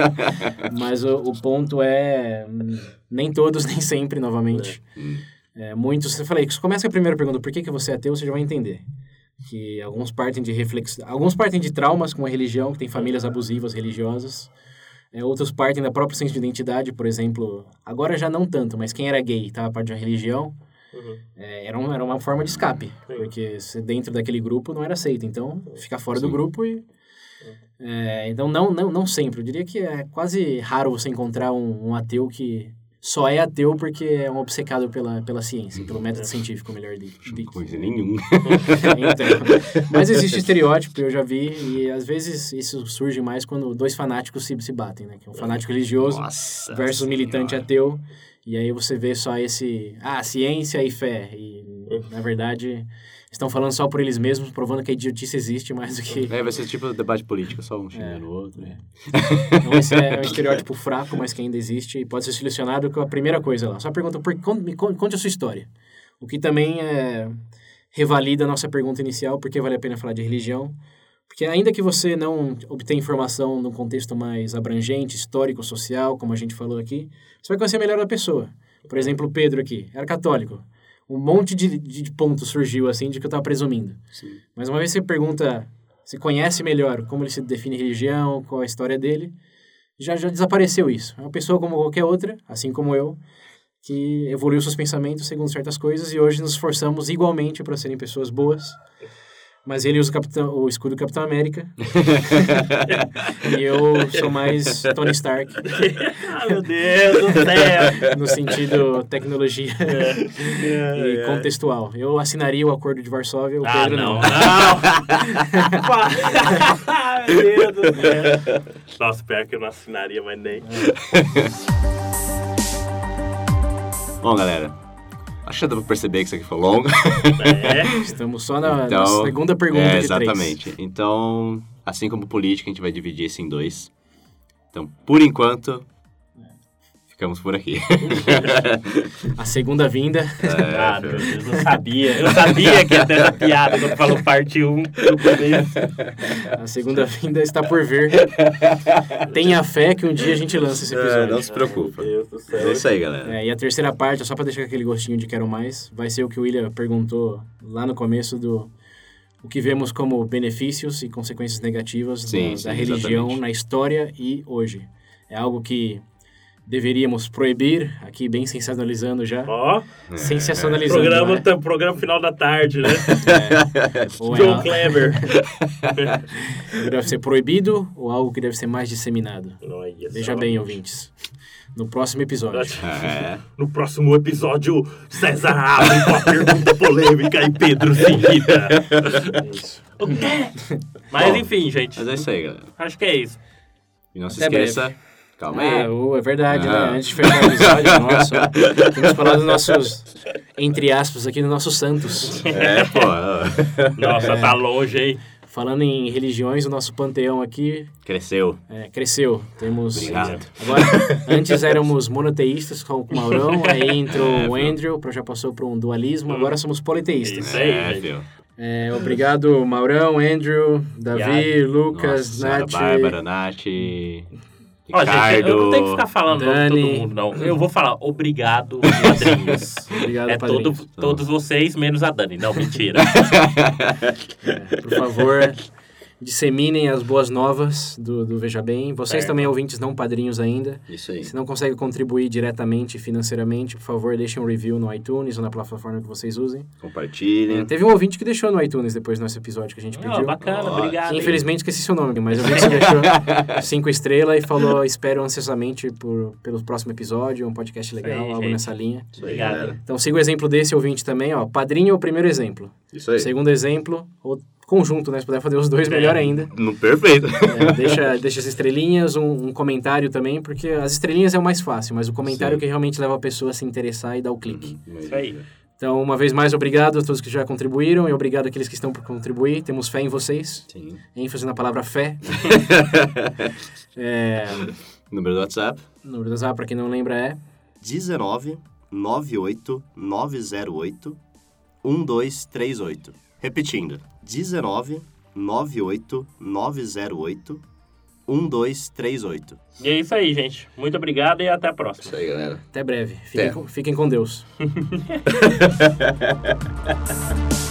Mas o, o ponto é, nem todos, nem sempre, novamente. É, muitos, eu falei, começa com a primeira pergunta, por que, que você é ateu, você já vai entender. Que alguns partem de reflexão, alguns partem de traumas com a religião, que tem famílias abusivas religiosas. É, outros partem da própria senso de identidade, por exemplo, agora já não tanto, mas quem era gay, estava parte de uma religião, Uhum. é, era, um, era uma forma de escape, porque você dentro daquele grupo não era aceito, então fica fora do Sim. grupo e... é, então não, não, não sempre, eu diria que é quase raro você encontrar um, um ateu que só é ateu porque é um obcecado pela, pela ciência, pelo método científico, melhor dito. dito. Coisa nenhuma. Então, mas existe estereótipo, eu já vi, e às vezes isso surge mais quando dois fanáticos se, se batem, né? Que é um fanático religioso Nossa versus um militante ateu. E aí você vê só esse, ah, ciência e fé. E, na verdade, estão falando só por eles mesmos, provando que a idiotice existe mais do que... É, vai ser tipo debate político, só um xingando o outro. né? Então esse é um estereótipo fraco, mas que ainda existe e pode ser solucionado com a primeira coisa lá. Só pergunta, por, conte, conte a sua história. O que também é, revalida a nossa pergunta inicial, por que vale a pena falar de religião. Porque ainda que você não obtenha informação num contexto mais abrangente, histórico, social, como a gente falou aqui, você vai conhecer melhor a pessoa. Por exemplo, o Pedro aqui, era católico. Um monte de, de pontos surgiu, assim, de que eu estava presumindo. Sim. Mas uma vez você pergunta, você conhece melhor como ele se define religião, qual a história dele, já, já desapareceu isso. É uma pessoa como qualquer outra, assim como eu, que evoluiu seus pensamentos segundo certas coisas e hoje nos esforçamos igualmente para serem pessoas boas. Mas ele usa o, capitão, o escudo do Capitão América. e eu sou mais Tony Stark, Ah, meu Deus do céu. no sentido tecnologia É, e contextual. Eu assinaria o Acordo de Varsóvia, o Ah, Pedro não, não. não. meu Deus do céu. Nossa, pior que eu não assinaria, mas nem. Bom, galera, acho que dá pra perceber que isso aqui foi longo. É. Estamos só na, na Então, segunda pergunta é, de três. exatamente. Então, assim como política, a gente vai dividir isso em dois. Então, por enquanto, ficamos por aqui. A segunda vinda. Ah, meu Deus, eu sabia. Eu sabia que ia ter essa piada quando falou parte 1 no começo. A segunda vinda está por vir. Tenha fé que um dia a gente lança esse episódio. É, não se preocupa. É isso aí, galera. É, e a terceira parte, só para deixar aquele gostinho de quero mais, vai ser o que o William perguntou lá no começo do o que vemos como benefícios e consequências negativas Sim, da, sim, da religião exatamente. na história e hoje. É algo que deveríamos proibir, aqui bem sensacionalizando já. Ó, Sensacionalizando, programa, né? tá- programa final da tarde, né? É John Kleber. que deve ser proibido ou algo que deve ser mais disseminado. Olha Veja bem, ouvintes. No próximo episódio. É, No próximo episódio, César abre com a pergunta polêmica e Pedro se irrita. Isso. O quê? Mas Bom, enfim, gente. mas é isso aí, galera. Acho que é isso. E não se Até esqueça... Calma Ah, aí. ô, é verdade, Ah. né? Antes de fechar o episódio, nossa, temos que falar dos nossos, entre aspas, aqui dos nossos santos. É, pô. Nossa, tá longe, hein? Falando em religiões, o nosso panteão aqui Cresceu. é, cresceu. Temos. Obrigado. Agora, antes éramos monoteístas com o Maurão, aí entrou É, o? Andrew, já passou por um dualismo, agora somos politeístas. Isso aí, É, viu? É, obrigado, Maurão, Andrew, Davi. Lucas, Nossa, Nath. Bárbara, Nath, Ó, gente, Ricardo. eu não tenho que ficar falando Dani. todo mundo, não. Eu vou falar obrigado, padrinhos. Obrigado, é todo, padrinhos. todos vocês, menos a Dani. Não, mentira. É, por favor, disseminem as boas novas do, do Veja Bem. Vocês Certo. também, ouvintes não padrinhos ainda. Isso aí. Se não consegue contribuir diretamente financeiramente, por favor, deixem um review no iTunes ou na plataforma que vocês usem. É, Compartilhem. teve um ouvinte que deixou no iTunes depois do nosso episódio que a gente Ó, pediu. bacana, Ó, obrigado. Infelizmente esqueci seu nome, mas eu vi que você deixou cinco estrelas e falou espero ansiosamente por, pelo próximo episódio, um podcast legal, aí, algo gente. nessa linha. Isso aí, Obrigado. galera. Então siga o exemplo desse ouvinte também, ó. Padrinho é o primeiro exemplo. Isso aí. Segundo exemplo, ou conjunto, né? Se puder fazer os dois, melhor ainda. No perfeito. É, deixa, deixa as estrelinhas, um, um comentário também, porque as estrelinhas é o mais fácil, mas o comentário Sim. que realmente leva a pessoa a se interessar e dar o clique. Isso aí. Então, uma vez mais, obrigado a todos que já contribuíram e obrigado àqueles que estão por contribuir. Temos fé em vocês. Sim. ênfase na palavra fé. é, Número do WhatsApp. número do WhatsApp, para quem não lembra, é 19 98 908 1238. Repetindo. 19 98 908 1238. E é isso aí, gente. Muito obrigado e até a próxima. Isso aí, galera. até breve. Fiquem, Até. com, fiquem com Deus.